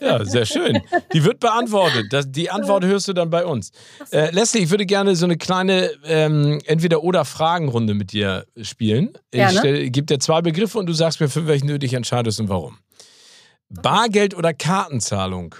Ja, sehr schön. Die wird beantwortet. Das, die Antwort hörst du dann bei uns. Äh, Leslie, ich würde gerne so eine kleine ähm, Entweder-Oder-Fragenrunde mit dir spielen. Ich gebe dir zwei Begriffe und du sagst mir, für welchen du dich entscheidest und warum. Bargeld oder Kartenzahlung?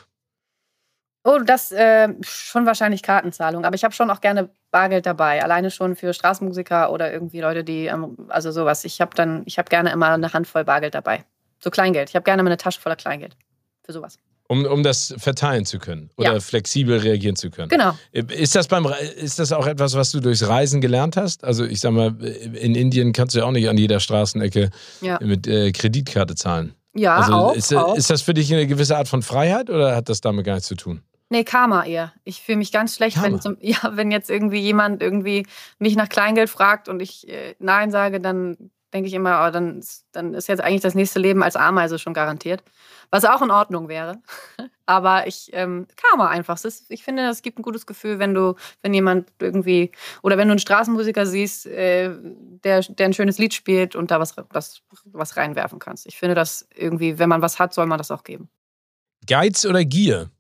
Oh, das äh, schon wahrscheinlich Kartenzahlung. Aber ich habe schon auch gerne Bargeld dabei. Alleine schon für Straßenmusiker oder irgendwie Leute, die, ähm, also sowas. Ich habe dann, ich habe gerne immer eine Handvoll Bargeld dabei. So Kleingeld. Ich habe gerne immer eine Tasche voller Kleingeld. Für sowas. Um, um das verteilen zu können oder Ja. flexibel reagieren zu können. Genau. Ist das, beim, ist das auch etwas, was du durchs Reisen gelernt hast? Also ich sag mal, in Indien kannst du ja auch nicht an jeder Straßenecke Ja. mit äh, Kreditkarte zahlen. Ja, also auch, ist, auch. ist das für dich eine gewisse Art von Freiheit oder hat das damit gar nichts zu tun? Nee, Karma eher. Ich fühle mich ganz schlecht, Karma. wenn, zum, [LAUGHS] ja, wenn jetzt irgendwie jemand irgendwie mich nach Kleingeld fragt und ich äh, Nein sage, dann denke ich immer, oh, dann, dann ist jetzt eigentlich das nächste Leben als Ameise schon garantiert. Was auch in Ordnung wäre. [LAUGHS] Aber ich ähm, Karma einfach. Ist, ich finde, es gibt ein gutes Gefühl, wenn du, wenn jemand irgendwie, oder wenn du einen Straßenmusiker siehst, äh, der, der ein schönes Lied spielt und da was, das, was reinwerfen kannst. Ich finde das irgendwie, wenn man was hat, soll man das auch geben. Geiz oder Gier?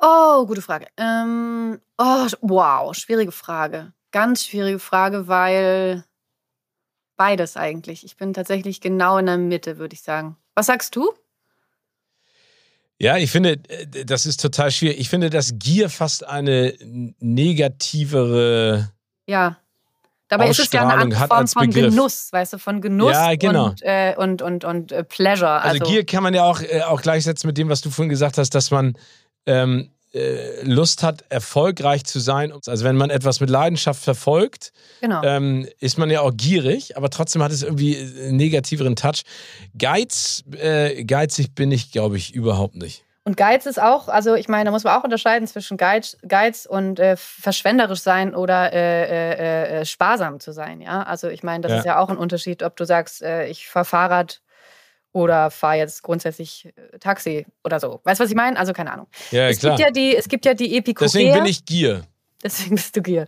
Oh, gute Frage. Ähm, oh, wow, schwierige Frage. Ganz schwierige Frage, weil beides eigentlich. Ich bin tatsächlich genau in der Mitte, würde ich sagen. Was sagst du? Ja, ich finde, äh, das ist total schwierig. Ich finde, dass Gier fast eine negativere. Ja. Dabei ist es ja eine andere Form von Begriff. Genuss, weißt du, von Genuss ja, genau. und, äh, und, und, und äh, Pleasure. Also, also, Gier kann man ja auch, äh, auch gleichsetzen mit dem, was du vorhin gesagt hast, dass man ähm, äh, Lust hat, erfolgreich zu sein. Also wenn man etwas mit Leidenschaft verfolgt, genau. ähm, ist man ja auch gierig, aber trotzdem hat es irgendwie einen negativeren Touch. Geiz, äh, geizig bin ich, glaube ich, überhaupt nicht. Und Geiz ist auch, also ich meine, da muss man auch unterscheiden zwischen Geiz, Geiz und äh, verschwenderisch sein oder äh, äh, äh sparsam zu sein. Ja, also ich meine, das ja. ist ja auch ein Unterschied, ob du sagst, ich fahre Fahrrad oder fahre jetzt grundsätzlich äh, Taxi oder so. Weißt du, was ich meine? Also keine Ahnung. Ja, es klar. Gibt ja die, es gibt ja die Epikureer. Deswegen bin ich Gier. Deswegen bist du Gier.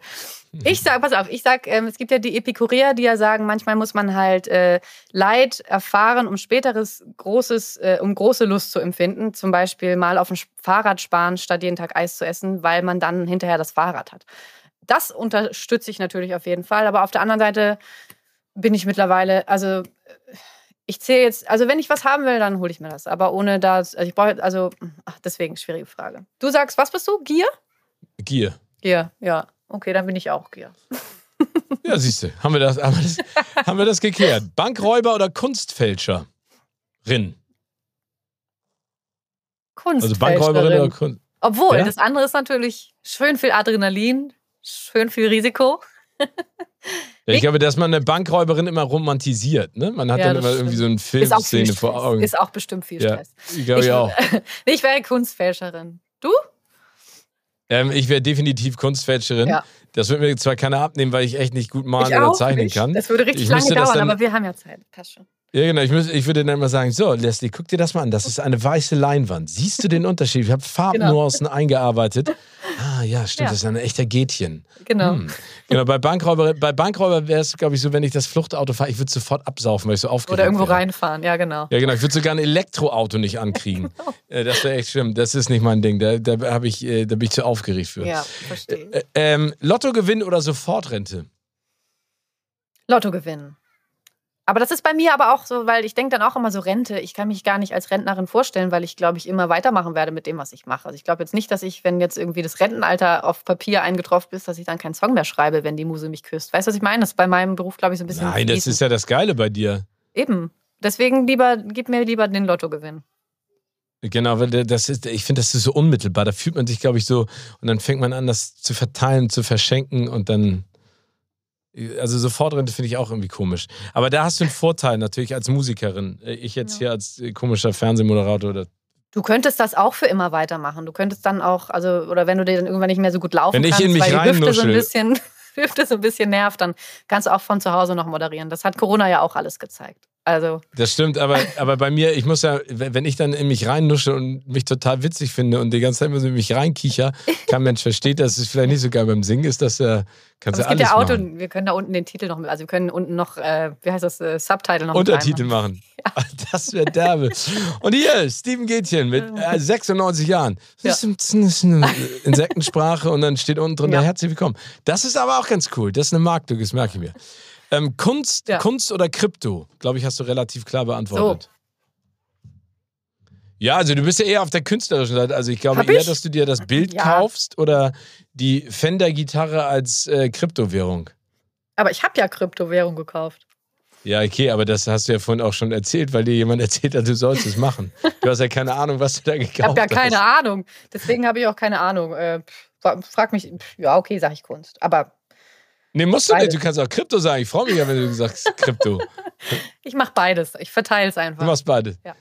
Ich sag, pass auf, ich sag, ähm, es gibt ja die Epikureer, die ja sagen, manchmal muss man halt äh, Leid erfahren, um späteres großes, äh, um große Lust zu empfinden. Zum Beispiel mal auf dem Fahrrad sparen, statt jeden Tag Eis zu essen, weil man dann hinterher das Fahrrad hat. Das unterstütze ich natürlich auf jeden Fall. Aber auf der anderen Seite bin ich mittlerweile, also ich zähle jetzt, also wenn ich was haben will, dann hole ich mir das. Aber ohne das, also ich brauche, also, ach, deswegen, schwierige Frage. Du sagst, was bist du? Gier? Gier. Gier, ja. Okay, dann bin ich auch Gier. Ja, siehst du, haben wir das, haben wir das, haben wir das geklärt. Bankräuber oder Kunstfälscherin? Kunstfälscherin. Also Bankräuberin oder Kunst. Obwohl, ja? das andere ist natürlich schön viel Adrenalin, schön viel Risiko. Ja, ich glaube, dass man eine Bankräuberin immer romantisiert. Ne? Man hat ja, dann immer irgendwie so eine Filmszene vor Augen. Ist auch bestimmt viel Stress. Ja, ich glaube ich, auch. [LAUGHS] ich wäre Kunstfälscherin. Du? Ähm, ich wäre definitiv Kunstfälscherin. Ja. Das würde mir zwar keiner abnehmen, weil ich echt nicht gut malen ich oder zeichnen nicht. kann. Das würde richtig ich lange dauern, aber wir haben ja Zeit. Passt schon. Ja, genau. Ich, muss, ich würde dann mal sagen: So, Leslie, guck dir das mal an. Das ist eine weiße Leinwand. Siehst du den Unterschied? Ich habe Farbnuancen genau. eingearbeitet. Ah, ja, stimmt. Ja. Das ist ein echter Gätchen. Genau. Hm. Genau. Bei Bankräuber, bei Bankräuber wäre es, glaube ich, so, wenn ich das Fluchtauto fahre, ich würde sofort absaufen, weil ich so aufgeregt Oder irgendwo wäre. reinfahren. Ja, genau. Ja, genau. Ich würde sogar ein Elektroauto nicht ankriegen. [LAUGHS] genau. Äh, das wäre echt schlimm. Das ist nicht mein Ding. Da, da, ich, äh, da bin ich zu aufgeregt für. Ja, verstehe. Äh, ähm, Lottogewinn oder Sofortrente? Lottogewinn. Aber das ist bei mir aber auch so, weil ich denke dann auch immer so Rente. Ich kann mich gar nicht als Rentnerin vorstellen, weil ich glaube ich immer weitermachen werde mit dem, was ich mache. Also ich glaube jetzt nicht, dass ich, wenn jetzt irgendwie das Rentenalter auf Papier eingetroffen ist, dass ich dann keinen Song mehr schreibe, wenn die Muse mich küsst. Weißt du, was ich meine? Das ist bei meinem Beruf, glaube ich, so ein bisschen. Nein, das ist ja das Geile bei dir. Eben. Deswegen lieber, gib mir lieber den Lottogewinn. Genau, weil das ist, ich finde, das ist so unmittelbar. Da fühlt man sich, glaube ich, so, und dann fängt man an, das zu verteilen, zu verschenken und dann also Sofortrente finde ich auch irgendwie komisch. Aber da hast du einen Vorteil natürlich als Musikerin. Ich jetzt ja. hier als äh, komischer Fernsehmoderator oder Du könntest das auch für immer weitermachen. Du könntest dann auch, also, oder wenn du dir dann irgendwann nicht mehr so gut laufen wenn kannst, ich in mich weil die Hüfte so ein bisschen, [LAUGHS] Hüfte so ein bisschen nervt, dann kannst du auch von zu Hause noch moderieren. Das hat Corona ja auch alles gezeigt. Also. Das stimmt, aber, aber bei mir, ich muss ja, wenn ich dann in mich reinnusche und mich total witzig finde und die ganze Zeit immer so in mich reinkicher, kein Mensch versteht das, ist vielleicht nicht so geil beim Singen, ist das ja, kannst du alles Es gibt ja Auto, wir können da unten den Titel noch, also wir können unten noch, äh, wie heißt das, äh, Subtitle noch Untertitel machen. [LAUGHS] Ja. [LAUGHS] Das wäre derbe. Und hier, Steven Gätchen mit äh, 96 Jahren. Das ist, das ist eine Insektensprache und dann steht unten drin, ja. herzlich willkommen. Das ist aber auch ganz cool, das ist eine Marktlücke, das merke ich mir. Ähm, Kunst, ja. Kunst oder Krypto? Glaube ich, hast du relativ klar beantwortet. So. Ja, also du bist ja eher auf der künstlerischen Seite. Also ich glaube Hab eher, ich? dass du dir das Bild ja. kaufst oder die Fender-Gitarre als äh, Kryptowährung. Aber ich habe ja Kryptowährung gekauft. Ja, okay, aber das hast du ja vorhin auch schon erzählt, weil dir jemand [LAUGHS] erzählt hat, du sollst es machen. Du hast ja keine Ahnung, was du da gekauft hast. Ich habe ja keine hast. Ahnung. Deswegen habe ich auch keine Ahnung. Äh, frag mich, ja, okay, sage ich Kunst. Aber Nee, musst du beides. nicht. Du kannst auch Krypto sagen. Ich freue mich ja, wenn du sagst [LAUGHS] Krypto. ich mache beides. Ich verteile es einfach. Du machst beides. Ja.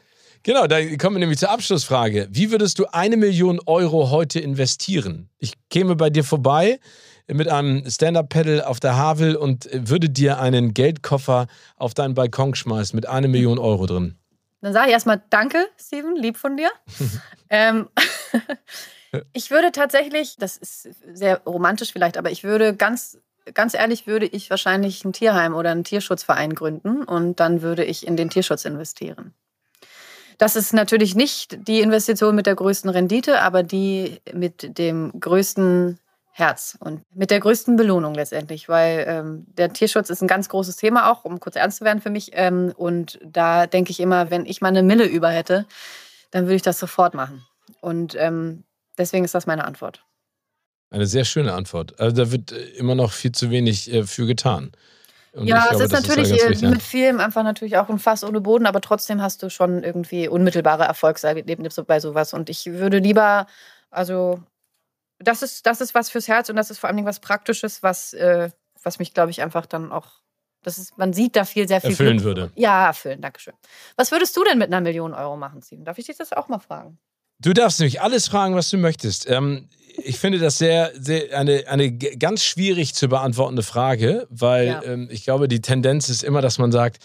Genau, da kommen wir nämlich zur Abschlussfrage. Wie würdest du eine Million Euro heute investieren? Ich käme bei dir vorbei, mit einem Stand-Up-Pedal auf der Havel und würde dir einen Geldkoffer auf deinen Balkon schmeißen mit einer Million Euro drin. Dann sage ich erstmal Danke, Steven, lieb von dir. [LAUGHS] ähm, [LAUGHS] ich würde tatsächlich, das ist sehr romantisch vielleicht, aber ich würde ganz, ganz ehrlich, würde ich wahrscheinlich ein Tierheim oder einen Tierschutzverein gründen und dann würde ich in den Tierschutz investieren. Das ist natürlich nicht die Investition mit der größten Rendite, aber die mit dem größten Herz und mit der größten Belohnung letztendlich, weil ähm, der Tierschutz ist ein ganz großes Thema auch, um kurz ernst zu werden für mich. Ähm, und da denke ich immer, wenn ich mal eine Mille über hätte, dann würde ich das sofort machen. Und ähm, deswegen ist das meine Antwort. Eine sehr schöne Antwort. Also da wird äh, immer noch viel zu wenig äh, für getan. Und ja, glaube, es ist natürlich ist wichtig, mit Film einfach natürlich auch ein Fass ohne Boden, aber trotzdem hast du schon irgendwie unmittelbare Erfolgserlebnisse bei sowas. Und ich würde lieber, also das ist, das ist was fürs Herz und das ist vor allem was Praktisches, was, äh, was mich, glaube ich, einfach dann auch, das ist, man sieht da viel, sehr viel. Erfüllen Glück. würde. Ja, erfüllen, Dankeschön. Was würdest du denn mit einer Million Euro machen, Steven? Darf ich dich das auch mal fragen? Du darfst nämlich alles fragen, was du möchtest. Ähm, ich finde das sehr, sehr eine, eine ganz schwierig zu beantwortende Frage, weil ja. ähm, ich glaube, die Tendenz ist immer, dass man sagt,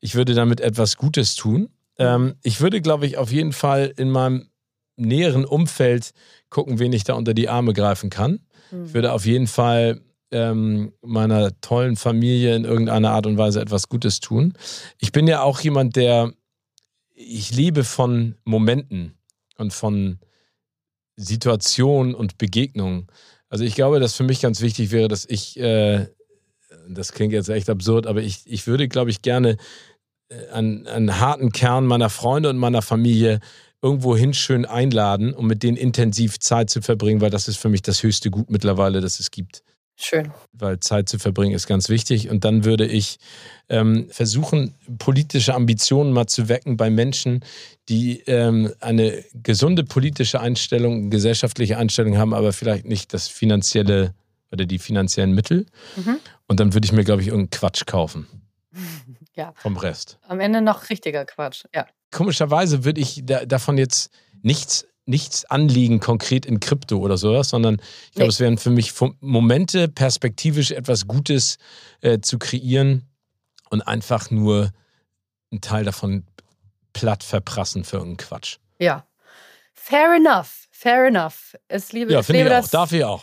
ich würde damit etwas Gutes tun. Ähm, ich würde, glaube ich, auf jeden Fall in meinem näheren Umfeld gucken, wen ich da unter die Arme greifen kann. Mhm. Ich würde auf jeden Fall ähm, meiner tollen Familie in irgendeiner Art und Weise etwas Gutes tun. Ich bin ja auch jemand, der ich liebe von Momenten und von Situation und Begegnung. Also ich glaube, dass für mich ganz wichtig wäre, dass ich, äh, das klingt jetzt echt absurd, aber ich, ich würde, glaube ich, gerne äh, einen, einen harten Kern meiner Freunde und meiner Familie irgendwohin schön einladen, um mit denen intensiv Zeit zu verbringen, weil das ist für mich das höchste Gut mittlerweile, das es gibt. Schön. Weil Zeit zu verbringen ist ganz wichtig. Und dann würde ich ähm, versuchen, politische Ambitionen mal zu wecken bei Menschen, die ähm, eine gesunde politische Einstellung, gesellschaftliche Einstellung haben, aber vielleicht nicht das finanzielle oder die finanziellen Mittel. Mhm. Und dann würde ich mir, glaube ich, irgendeinen Quatsch kaufen. [LAUGHS] Ja. Vom Rest. Am Ende noch richtiger Quatsch, ja. Komischerweise würde ich da, davon jetzt nichts nichts anliegen konkret in Krypto oder sowas, sondern ich glaube, nee. es wären für mich Momente, perspektivisch etwas Gutes äh, zu kreieren und einfach nur einen Teil davon platt verprassen für irgendeinen Quatsch. Ja. Fair enough. Fair enough. Es liebe, ja, finde ich auch. Darf ich auch.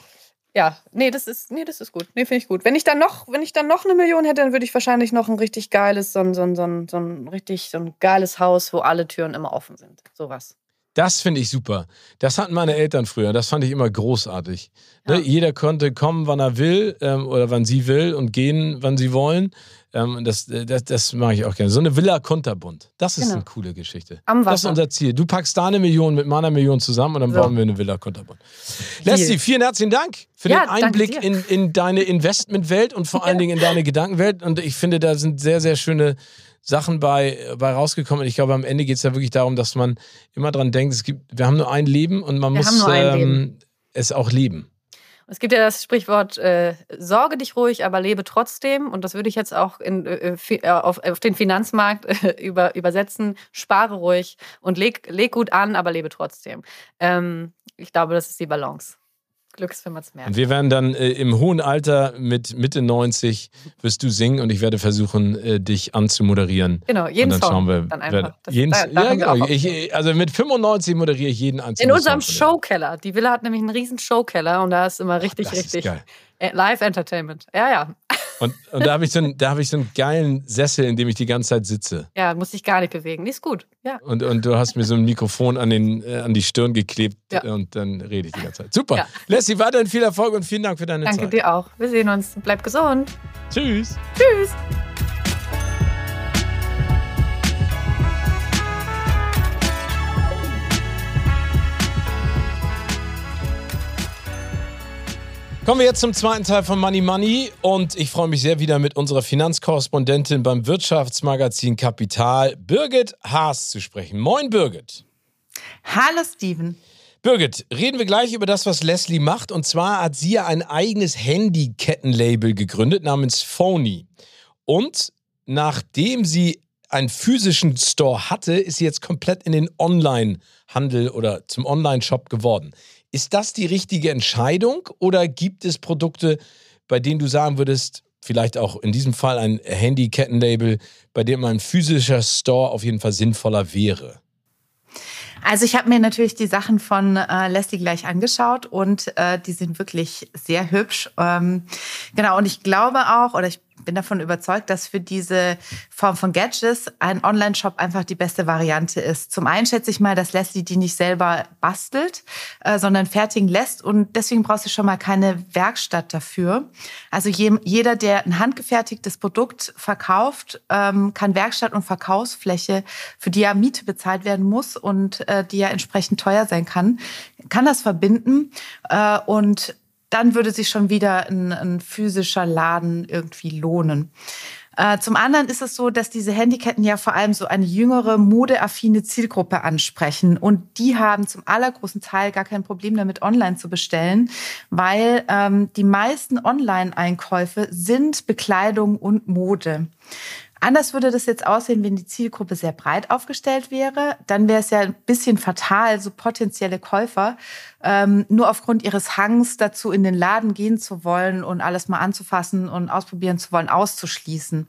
Ja, nee, das ist, nee, das ist gut. Nee, finde ich gut. Wenn ich dann noch, wenn ich dann noch eine Million hätte, dann würde ich wahrscheinlich noch ein richtig geiles, so ein, so ein, so ein, so ein richtig, so ein geiles Haus, wo alle Türen immer offen sind. Sowas. Das finde ich super. Das hatten meine Eltern früher. Das fand ich immer großartig. Ne, ja. Ne? Jeder konnte kommen, wann er will ähm, oder wann sie will und gehen, wann sie wollen. Ähm, das äh, das, das mache ich auch gerne. So eine Villa Konterbund. Das ist genau. eine coole Geschichte. Am Wasser. Das ist unser Ziel. Du packst da eine Million mit meiner Million zusammen und dann so. bauen wir eine Villa Konterbund. Leslie, vielen herzlichen Dank für ja, den Einblick in, in deine Investmentwelt und vor [LAUGHS] allen Dingen in deine Gedankenwelt. Und ich finde, da sind sehr, sehr schöne Sachen bei, bei rausgekommen. Ich glaube, am Ende geht es ja wirklich darum, dass man immer dran denkt, es gibt, wir haben nur ein Leben und man wir muss ähm, es auch leben. Es gibt ja das Sprichwort, äh, sorge dich ruhig, aber lebe trotzdem. Und das würde ich jetzt auch in, äh, äh auf, auf, den Finanzmarkt [LAUGHS] äh, über, übersetzen. Spare ruhig und leg, leg gut an, aber lebe trotzdem. Ähm, ich glaube, das ist die Balance. Glück ist, wenn man es merkt. Und wir werden dann äh, im hohen Alter mit Mitte 90 wirst du singen und ich werde versuchen, äh, dich anzumoderieren. Genau, jeden und dann Song. Schauen wir, dann einfach. Das, jeden, da, da ja, genau. Ich, also mit 95 moderiere ich jeden einzelnen In unserem Showkeller. Die Villa hat nämlich einen riesen Showkeller und da ist immer richtig, Ach, richtig äh, Live Entertainment. Ja, ja. Und, und da habe ich, so hab ich so einen geilen Sessel, in dem ich die ganze Zeit sitze. Ja, muss ich gar nicht bewegen. Ist gut. Ja. Und, und du hast mir so ein Mikrofon an, den, äh, an die Stirn geklebt ja. und dann rede ich die ganze Zeit. Super. Ja. Leslie, weiterhin viel Erfolg und vielen Dank für deine Danke Zeit. Danke dir auch. Wir sehen uns. Bleib gesund. Tschüss. Tschüss. Kommen wir jetzt zum zweiten Teil von Money Money und ich freue mich sehr wieder mit unserer Finanzkorrespondentin beim Wirtschaftsmagazin Kapital, Birgit Haas, zu sprechen. Moin, Birgit. Hallo, Steven. Birgit, reden wir gleich über das, was Leslie macht. Und zwar hat sie ja ein eigenes Handykettenlabel gegründet namens Phony. Und nachdem sie einen physischen Store hatte, ist sie jetzt komplett in den Online-Handel oder zum Online-Shop geworden. Ist das die richtige Entscheidung oder gibt es Produkte, bei denen du sagen würdest, vielleicht auch in diesem Fall ein Handy-Kettenlabel, bei dem ein physischer Store auf jeden Fall sinnvoller wäre? Also ich habe mir natürlich die Sachen von äh, Leslie gleich angeschaut und äh, die sind wirklich sehr hübsch. Ähm, genau, und ich glaube auch, oder ich bin davon überzeugt, dass für diese Form von Gadgets ein Online-Shop einfach die beste Variante ist. Zum einen schätze ich mal, dass Leslie die nicht selber bastelt, äh, sondern fertigen lässt und deswegen brauchst du schon mal keine Werkstatt dafür. Also je, jeder, der ein handgefertigtes Produkt verkauft, ähm, kann Werkstatt und Verkaufsfläche, für die ja Miete bezahlt werden muss und äh, die ja entsprechend teuer sein kann, kann das verbinden äh, und dann würde sich schon wieder ein, ein physischer Laden irgendwie lohnen. Äh, zum anderen ist es so, dass diese Handyketten ja vor allem so eine jüngere, modeaffine Zielgruppe ansprechen. Und die haben zum allergroßen Teil gar kein Problem damit, online zu bestellen, weil ähm, die meisten Online-Einkäufe sind Bekleidung und Mode. Anders würde das jetzt aussehen, wenn die Zielgruppe sehr breit aufgestellt wäre. Dann wäre es ja ein bisschen fatal, so potenzielle Käufer ähm, nur aufgrund ihres Hangs dazu in den Laden gehen zu wollen und alles mal anzufassen und ausprobieren zu wollen, auszuschließen.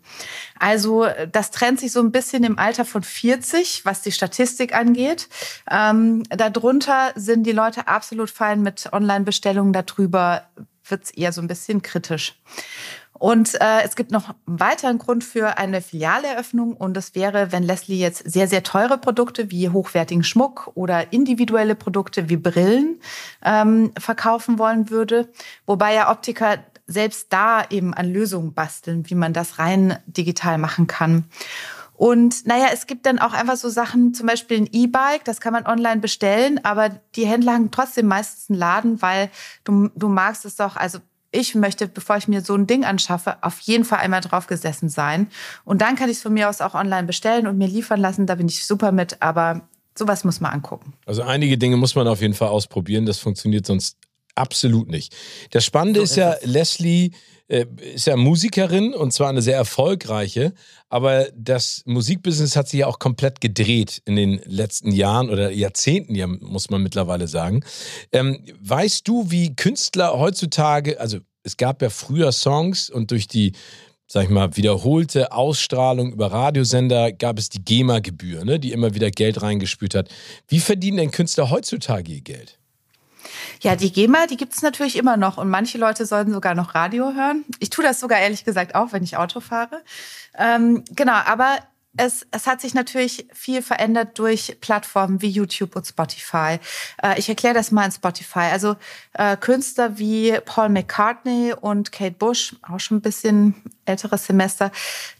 Also das trennt sich so ein bisschen im Alter von 40, was die Statistik angeht. Ähm, darunter sind die Leute absolut fein mit Online-Bestellungen. Darüber wird es eher so ein bisschen kritisch. Und äh, es gibt noch einen weiteren Grund für eine Filialeröffnung und das wäre, wenn Leslie jetzt sehr, sehr teure Produkte wie hochwertigen Schmuck oder individuelle Produkte wie Brillen ähm, verkaufen wollen würde. Wobei ja Optiker selbst da eben an Lösungen basteln, wie man das rein digital machen kann. Und naja, es gibt dann auch einfach so Sachen, zum Beispiel ein E-Bike, das kann man online bestellen, aber die Händler haben trotzdem meistens einen Laden, weil du, du magst es doch, also ich möchte, bevor ich mir so ein Ding anschaffe, auf jeden Fall einmal drauf gesessen sein. Und dann kann ich es von mir aus auch online bestellen und mir liefern lassen. Da bin ich super mit, aber sowas muss man angucken. Also einige Dinge muss man auf jeden Fall ausprobieren. Das funktioniert sonst absolut nicht. Das Spannende so ist, ist ja, Leslie ist ja Musikerin und zwar eine sehr erfolgreiche, aber das Musikbusiness hat sich ja auch komplett gedreht in den letzten Jahren oder Jahrzehnten, ja, muss man mittlerweile sagen. Ähm, weißt du, wie Künstler heutzutage, also es gab ja früher Songs und durch die sag ich mal, wiederholte Ausstrahlung über Radiosender gab es die GEMA-Gebühr, ne, die immer wieder Geld reingespült hat. Wie verdienen denn Künstler heutzutage ihr Geld? Ja, die GEMA, die gibt es natürlich immer noch und manche Leute sollten sogar noch Radio hören. Ich tue das sogar ehrlich gesagt auch, wenn ich Auto fahre. Ähm, genau, aber es, es hat sich natürlich viel verändert durch Plattformen wie YouTube und Spotify. Äh, ich erkläre das mal in Spotify. Also äh, Künstler wie Paul McCartney und Kate Bush, auch schon ein bisschen älteres Semester,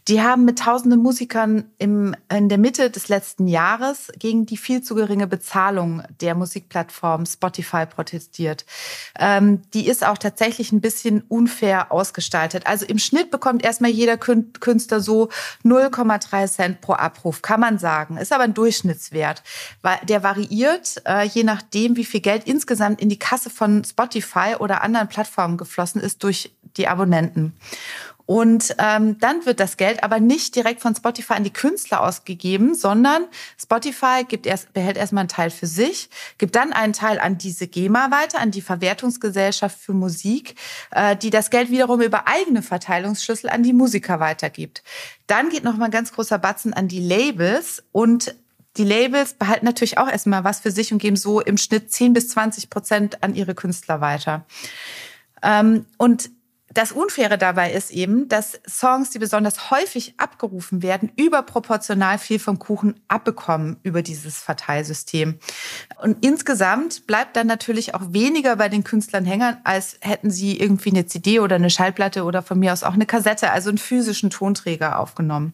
die haben mit tausenden Musikern im, in der Mitte des letzten Jahres gegen die viel zu geringe Bezahlung der Musikplattform Spotify protestiert. Ähm, die ist auch tatsächlich ein bisschen unfair ausgestaltet. Also im Schnitt bekommt erstmal jeder Künstler so 0,3 Cent pro Abruf, kann man sagen. Ist aber ein Durchschnittswert. Der variiert, äh, je nachdem, wie viel Geld insgesamt in die Kasse von Spotify oder anderen Plattformen geflossen ist durch die Abonnenten. Und ähm, dann wird das Geld aber nicht direkt von Spotify an die Künstler ausgegeben, sondern Spotify gibt erst, behält erstmal einen Teil für sich, gibt dann einen Teil an diese GEMA weiter, an die Verwertungsgesellschaft für Musik, äh, die das Geld wiederum über eigene Verteilungsschlüssel an die Musiker weitergibt. Dann geht noch mal ein ganz großer Batzen an die Labels und die Labels behalten natürlich auch erstmal was für sich und geben so im Schnitt 10 bis 20 Prozent an ihre Künstler weiter. Ähm, und das Unfaire dabei ist eben, dass Songs, die besonders häufig abgerufen werden, überproportional viel vom Kuchen abbekommen über dieses Verteilsystem. Und insgesamt bleibt dann natürlich auch weniger bei den Künstlern hängen, als hätten sie irgendwie eine CD oder eine Schallplatte oder von mir aus auch eine Kassette, also einen physischen Tonträger aufgenommen.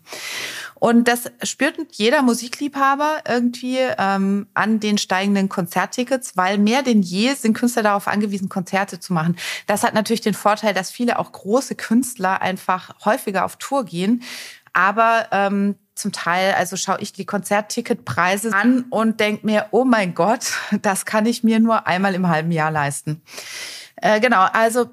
Und das spürt jeder Musikliebhaber irgendwie ähm, an den steigenden Konzerttickets, weil mehr denn je sind Künstler darauf angewiesen, Konzerte zu machen. Das hat natürlich den Vorteil, dass viele auch große Künstler einfach häufiger auf Tour gehen. Aber ähm, zum Teil, also schaue ich die Konzertticketpreise an und denke mir, oh mein Gott, das kann ich mir nur einmal im halben Jahr leisten. Äh, genau, also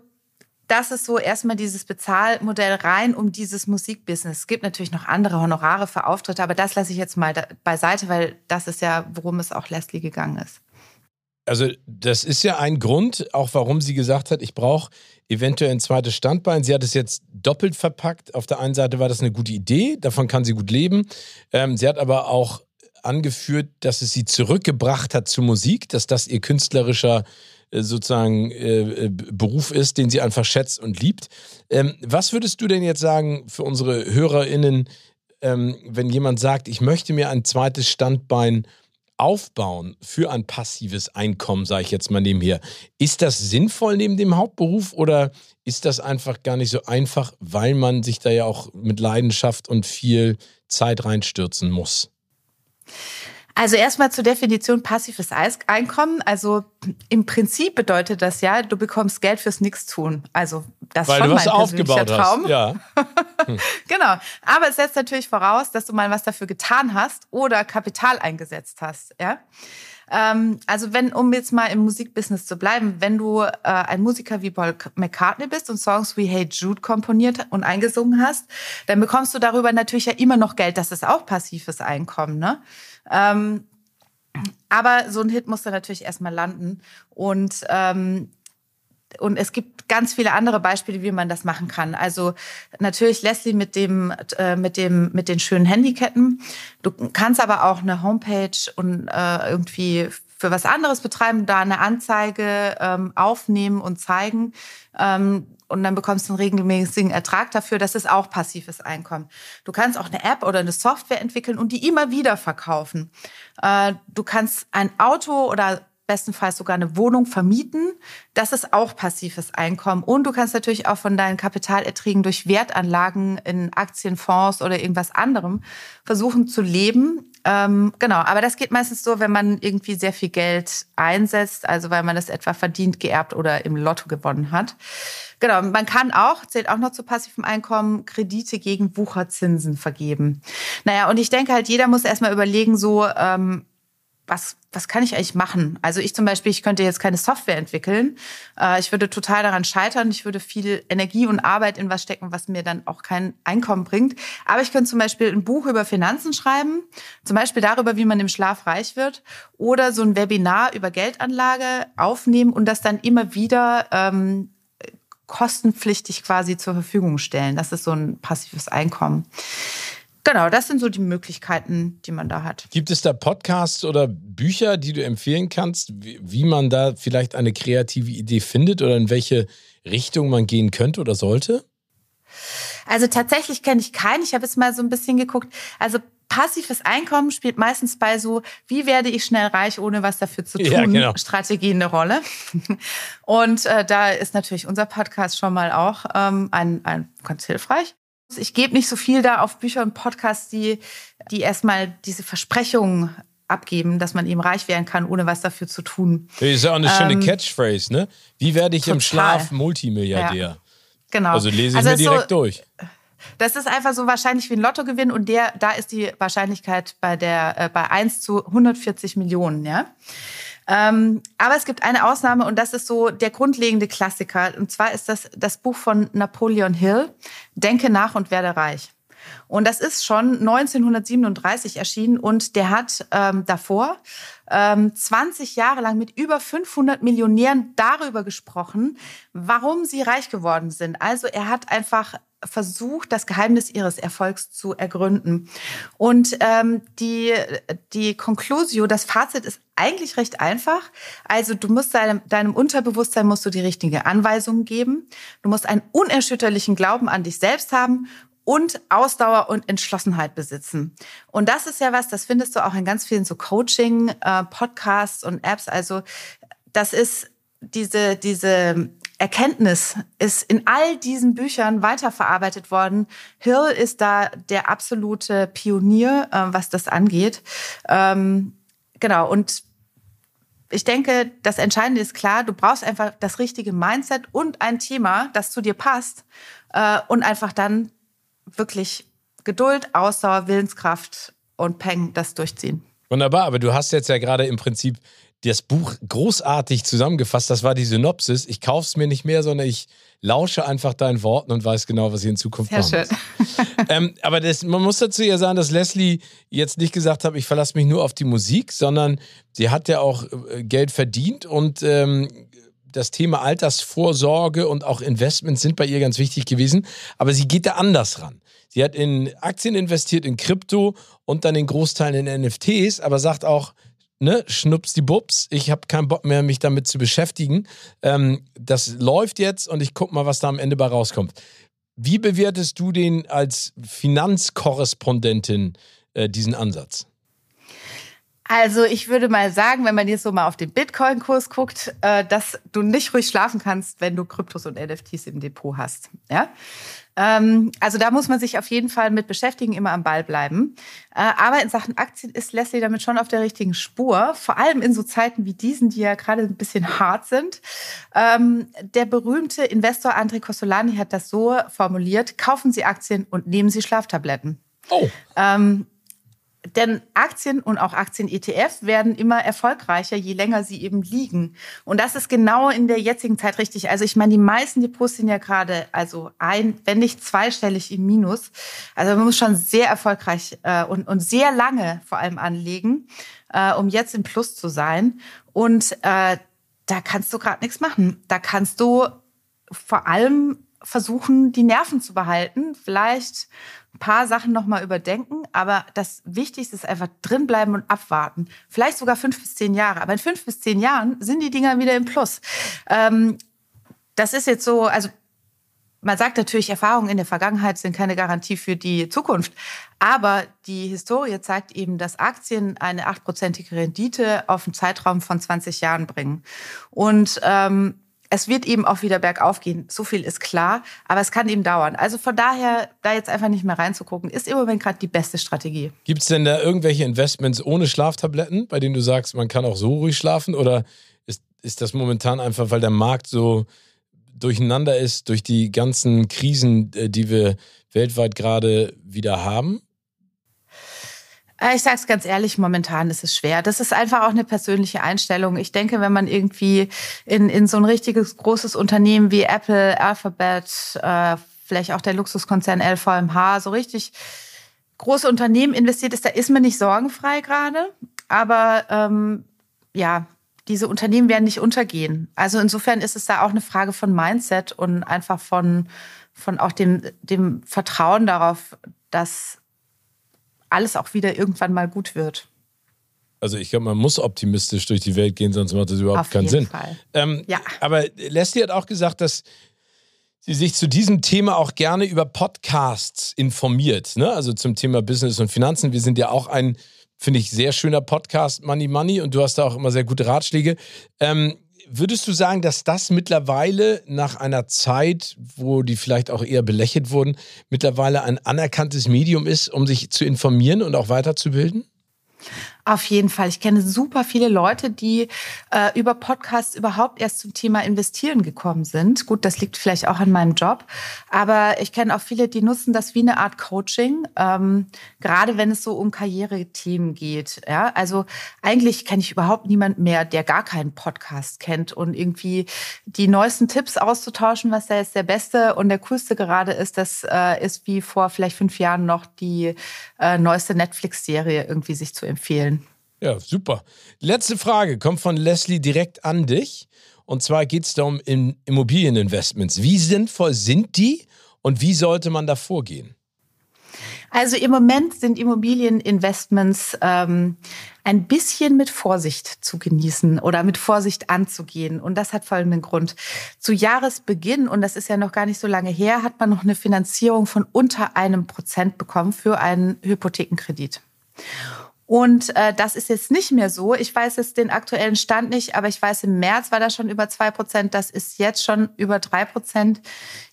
das ist so erstmal dieses Bezahlmodell rein um dieses Musikbusiness. Es gibt natürlich noch andere Honorare für Auftritte, aber das lasse ich jetzt mal beiseite, weil das ist ja, worum es auch Leslie gegangen ist. also das ist ja ein Grund, auch warum sie gesagt hat, ich brauche eventuell ein zweites Standbein. Sie hat es jetzt doppelt verpackt. Auf der einen Seite war das eine gute Idee, davon kann sie gut leben. Ähm, sie hat aber auch angeführt, dass es sie zurückgebracht hat zur Musik, dass das ihr künstlerischer äh, sozusagen äh, äh, Beruf ist, den sie einfach schätzt und liebt. Ähm, was würdest du denn jetzt sagen für unsere HörerInnen, ähm, wenn jemand sagt, ich möchte mir ein zweites Standbein aufbauen für ein passives Einkommen, sage ich jetzt mal nebenher. Ist das sinnvoll neben dem Hauptberuf oder ist das einfach gar nicht so einfach, weil man sich da ja auch mit Leidenschaft und viel Zeit reinstürzen muss? Also erstmal zur Definition passives Einkommen. Also im Prinzip bedeutet das ja, du bekommst Geld fürs Nichtstun. Also das ist schon mein persönlicher Traum. Hast. Ja. [LAUGHS] Hm. genau. Aber es setzt natürlich voraus, dass du mal was dafür getan hast oder Kapital eingesetzt hast. Ja. Ähm, also wenn, um jetzt mal im Musikbusiness zu bleiben, wenn du äh, ein Musiker wie Paul McCartney bist und Songs wie Hey Jude komponiert und eingesungen hast, dann bekommst du darüber natürlich ja immer noch Geld. Das ist auch passives Einkommen. Ne? Ähm, aber so ein Hit muss da natürlich erstmal landen. Und ähm, und es gibt ganz viele andere Beispiele, wie man das machen kann. Also natürlich Leslie mit dem äh, mit dem mit den schönen Handyketten. Du kannst aber auch eine Homepage und äh, irgendwie für was anderes betreiben, da eine Anzeige ähm, aufnehmen und zeigen. Ähm, und dann bekommst du einen regelmäßigen Ertrag dafür. Das ist auch passives Einkommen. Du kannst auch eine App oder eine Software entwickeln und die immer wieder verkaufen. Äh, du kannst ein Auto oder bestenfalls sogar eine Wohnung vermieten. Das ist auch passives Einkommen. Und du kannst natürlich auch von deinen Kapitalerträgen durch Wertanlagen in Aktienfonds oder irgendwas anderem versuchen zu leben. Ähm, genau, aber das geht meistens so, wenn man irgendwie sehr viel Geld einsetzt, also weil man das etwa verdient, geerbt oder im Lotto gewonnen hat. Genau, man kann auch, zählt auch noch zu passivem Einkommen, Kredite gegen Wucherzinsen vergeben. Naja, und ich denke halt, jeder muss erstmal überlegen, so, ähm, was, was kann ich eigentlich machen? Also ich zum Beispiel, ich könnte jetzt keine Software entwickeln. Äh, ich würde total daran scheitern. Ich würde viel Energie und Arbeit in was stecken, was mir dann auch kein Einkommen bringt. Aber ich könnte zum Beispiel ein Buch über Finanzen schreiben, zum Beispiel darüber, wie man im Schlaf reich wird, oder so ein Webinar über Geldanlage aufnehmen und das dann immer wieder ähm, kostenpflichtig quasi zur Verfügung stellen. Das ist so ein passives Einkommen. Genau, das sind so die Möglichkeiten, die man da hat. Gibt es da Podcasts oder Bücher, die du empfehlen kannst, wie, man da vielleicht eine kreative Idee findet oder in welche Richtung man gehen könnte oder sollte? Also tatsächlich kenne ich keinen. Ich habe jetzt mal so ein bisschen geguckt. Also passives Einkommen spielt meistens bei so, wie werde ich schnell reich, ohne was dafür zu tun, ja, genau. Strategien eine Rolle. [LAUGHS] Und äh, da ist natürlich unser Podcast schon mal auch ähm, ein, ein ganz hilfreich. Ich gebe nicht so viel da auf Bücher und Podcasts, die, die erstmal diese Versprechungen abgeben, dass man eben reich werden kann, ohne was dafür zu tun. Das ist ja auch eine schöne ähm, Catchphrase, ne? Wie werde ich total. im Schlaf Multimilliardär? Ja, genau. Also lese ich also mir direkt so, durch. Das ist einfach so wahrscheinlich wie ein Lottogewinn und der, da ist die Wahrscheinlichkeit bei der, äh, bei 1 zu 140 Millionen, ja. Ähm, aber es gibt eine Ausnahme und das ist so der grundlegende Klassiker. Und zwar ist das das Buch von Napoleon Hill, Denke nach und werde reich. Und das ist schon 1937 erschienen und der hat ähm, davor ähm, 20 Jahre lang mit über 500 Millionären darüber gesprochen, warum sie reich geworden sind. Also er hat einfach versucht, das Geheimnis ihres Erfolgs zu ergründen. Und ähm, die, die Conclusio, das Fazit ist eigentlich recht einfach. Also du musst deinem, deinem Unterbewusstsein musst du die richtige Anweisungen geben. Du musst einen unerschütterlichen Glauben an dich selbst haben und Ausdauer und Entschlossenheit besitzen. Und das ist ja was, das findest du auch in ganz vielen so Coaching-Podcasts äh, und Apps. Also das ist diese, diese Erkenntnis ist in all diesen Büchern weiterverarbeitet worden. Hill ist da der absolute Pionier, äh, was das angeht. Ähm, genau, und ich denke, das Entscheidende ist klar, du brauchst einfach das richtige Mindset und ein Thema, das zu dir passt äh, und einfach dann wirklich Geduld, Ausdauer, Willenskraft und Peng das durchziehen. Wunderbar, aber du hast jetzt ja gerade im Prinzip das Buch großartig zusammengefasst. Das war die Synopsis. Ich kaufe es mir nicht mehr, sondern ich lausche einfach deinen Worten und weiß genau, was ich in Zukunft Sehr machen muss. [LAUGHS] [LAUGHS] ähm, aber das, man muss dazu ja sagen, dass Leslie jetzt nicht gesagt hat, ich verlasse mich nur auf die Musik, sondern sie hat ja auch äh, Geld verdient und ähm, das Thema Altersvorsorge und auch Investments sind bei ihr ganz wichtig gewesen. Aber sie geht da anders ran. Sie hat in Aktien investiert, in Krypto und dann den Großteil in NFTs, aber sagt auch, ne, schnups die Bubs, ich habe keinen Bock mehr, mich damit zu beschäftigen. Ähm, das läuft jetzt und ich guck mal, was da am Ende bei rauskommt. Wie bewertest du den als Finanzkorrespondentin, äh, diesen Ansatz? Also ich würde mal sagen, wenn man jetzt so mal auf den Bitcoin-Kurs guckt, äh, dass du nicht ruhig schlafen kannst, wenn du Kryptos und NFTs im Depot hast. Ja? Ähm, also da muss man sich auf jeden Fall mit beschäftigen, immer am Ball bleiben. Äh, aber in Sachen Aktien ist Leslie damit schon auf der richtigen Spur, vor allem in so Zeiten wie diesen, die ja gerade ein bisschen hart sind. Ähm, der berühmte Investor André Costolani hat das so formuliert, kaufen Sie Aktien und nehmen Sie Schlaftabletten. Oh. Ähm, denn Aktien und auch Aktien-ETF werden immer erfolgreicher, je länger sie eben liegen. Und das ist genau in der jetzigen Zeit richtig. Also ich meine, die meisten Depots sind ja gerade also ein, wenn nicht zweistellig im Minus. Also man muss schon sehr erfolgreich äh, und, und sehr lange vor allem anlegen, äh, um jetzt im Plus zu sein. Und äh, da kannst du gerade nichts machen. Da kannst du vor allem versuchen, die Nerven zu behalten. Vielleicht ein paar Sachen nochmal überdenken, aber das Wichtigste ist einfach drinbleiben und abwarten. Vielleicht sogar fünf bis zehn Jahre. Aber in fünf bis zehn Jahren sind die Dinger wieder im Plus. Ähm, das ist jetzt so, also man sagt natürlich, Erfahrungen in der Vergangenheit sind keine Garantie für die Zukunft. Aber die Historie zeigt eben, dass Aktien eine achtprozentige Rendite auf einen Zeitraum von 20 Jahren bringen. Und ähm, es wird eben auch wieder bergauf gehen, so viel ist klar, aber es kann eben dauern. Also von daher, da jetzt einfach nicht mehr reinzugucken, ist im Moment gerade die beste Strategie. Gibt es denn da irgendwelche Investments ohne Schlaftabletten, bei denen du sagst, man kann auch so ruhig schlafen? Oder ist, ist das momentan einfach, weil der Markt so durcheinander ist durch die ganzen Krisen, äh, die wir weltweit gerade wieder haben? Äh, ich sage es ganz ehrlich, momentan ist es schwer. Das ist einfach auch eine persönliche Einstellung. Ich denke, wenn man irgendwie in, in so ein richtiges großes Unternehmen wie Apple, Alphabet, äh, vielleicht auch der Luxuskonzern LVMH, so richtig große Unternehmen investiert ist, da ist man nicht sorgenfrei gerade. Aber ähm, ja, diese Unternehmen werden nicht untergehen. Also insofern ist es da auch eine Frage von Mindset und einfach von, von auch dem, dem Vertrauen darauf, dass alles auch wieder irgendwann mal gut wird. Also ich glaube, man muss optimistisch durch die Welt gehen, sonst macht das überhaupt Auf keinen Sinn. Ähm, Ja. Aber Leslie hat auch gesagt, dass sie sich zu diesem Thema auch gerne über Podcasts informiert. Ne? Also zum Thema Business und Finanzen. Wir sind ja auch ein, finde ich, sehr schöner Podcast, Money Money, und du hast da auch immer sehr gute Ratschläge. Ähm, würdest du sagen, dass das mittlerweile nach einer Zeit, wo die vielleicht auch eher belächelt wurden, mittlerweile ein anerkanntes Medium ist, um sich zu informieren und auch weiterzubilden? Auf jeden Fall. Ich kenne super viele Leute, die äh, über Podcasts überhaupt erst zum Thema Investieren gekommen sind. Gut, das liegt vielleicht auch an meinem Job. Aber ich kenne auch viele, die nutzen das wie eine Art Coaching, ähm, gerade wenn es so um Karrierethemen geht. Ja? Also eigentlich kenne ich überhaupt niemanden mehr, der gar keinen Podcast kennt und irgendwie die neuesten Tipps auszutauschen, was da jetzt der beste und der coolste gerade ist, das äh, ist wie vor vielleicht fünf Jahren noch die äh, neueste Netflix-Serie irgendwie sich zu empfehlen. Ja, super. Letzte Frage kommt von Leslie direkt an dich. Und zwar geht es da um In- Immobilieninvestments. Wie sinnvoll sind die und wie sollte man da vorgehen? Also im Moment sind Immobilieninvestments ähm, ein bisschen mit Vorsicht zu genießen oder mit Vorsicht anzugehen. Und das hat folgenden Grund. Zu Jahresbeginn, und das ist ja noch gar nicht so lange her, hat man noch eine Finanzierung von unter einem Prozent bekommen für einen Hypothekenkredit. Und äh, das ist jetzt nicht mehr so. Ich weiß jetzt den aktuellen Stand nicht, aber ich weiß, im März war das schon über zwei Prozent. Das ist jetzt schon über drei Prozent.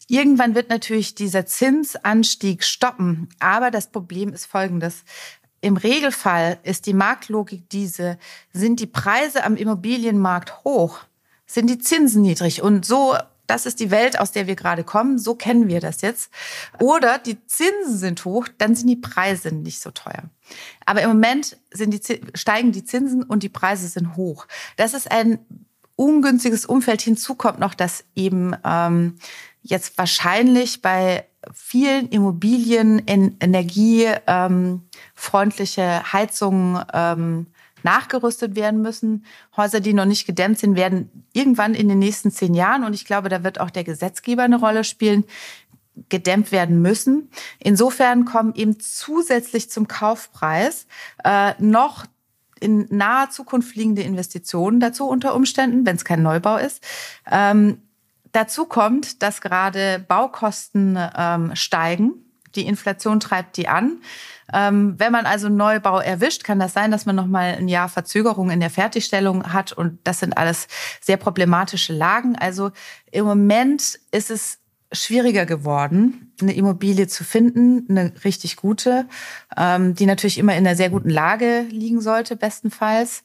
Irgendwann wird natürlich dieser Zinsanstieg stoppen. Aber das Problem ist folgendes. Im Regelfall ist die Marktlogik diese, sind die Preise am Immobilienmarkt hoch, sind die Zinsen niedrig. Und so das ist die Welt, aus der wir gerade kommen, so kennen wir das jetzt. Oder die Zinsen sind hoch, dann sind die Preise nicht so teuer. Aber im Moment sind die, steigen die Zinsen und die Preise sind hoch. Das ist ein ungünstiges Umfeld. Hinzu kommt noch, dass eben ähm, jetzt wahrscheinlich bei vielen Immobilien in energiefreundliche ähm, Heizungen ähm, nachgerüstet werden müssen. Häuser, die noch nicht gedämmt sind, werden irgendwann in den nächsten zehn Jahren, und ich glaube, da wird auch der Gesetzgeber eine Rolle spielen, gedämmt werden müssen. Insofern kommen eben zusätzlich zum Kaufpreis äh, noch in naher Zukunft liegende Investitionen dazu unter Umständen, wenn es kein Neubau ist. Ähm, dazu kommt, dass gerade Baukosten ähm, steigen. Die Inflation treibt die an. Ähm, wenn man also Neubau erwischt, kann das sein, dass man noch mal ein Jahr Verzögerung in der Fertigstellung hat und das sind alles sehr problematische Lagen. Also im Moment ist es schwieriger geworden, eine Immobilie zu finden, eine richtig gute, ähm, die natürlich immer in einer sehr guten Lage liegen sollte, bestenfalls.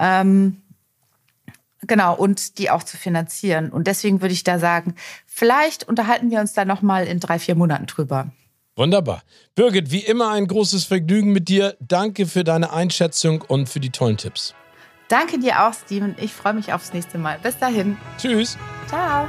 Ähm, genau, und die auch zu finanzieren. Und deswegen würde ich da sagen, vielleicht unterhalten wir uns da noch mal in drei, vier Monaten drüber. Wunderbar. Birgit, wie immer ein großes Vergnügen mit dir. Danke für deine Einschätzung und für die tollen Tipps. Danke dir auch, Steven. Ich freue mich aufs nächste Mal. Bis dahin. Tschüss. Ciao.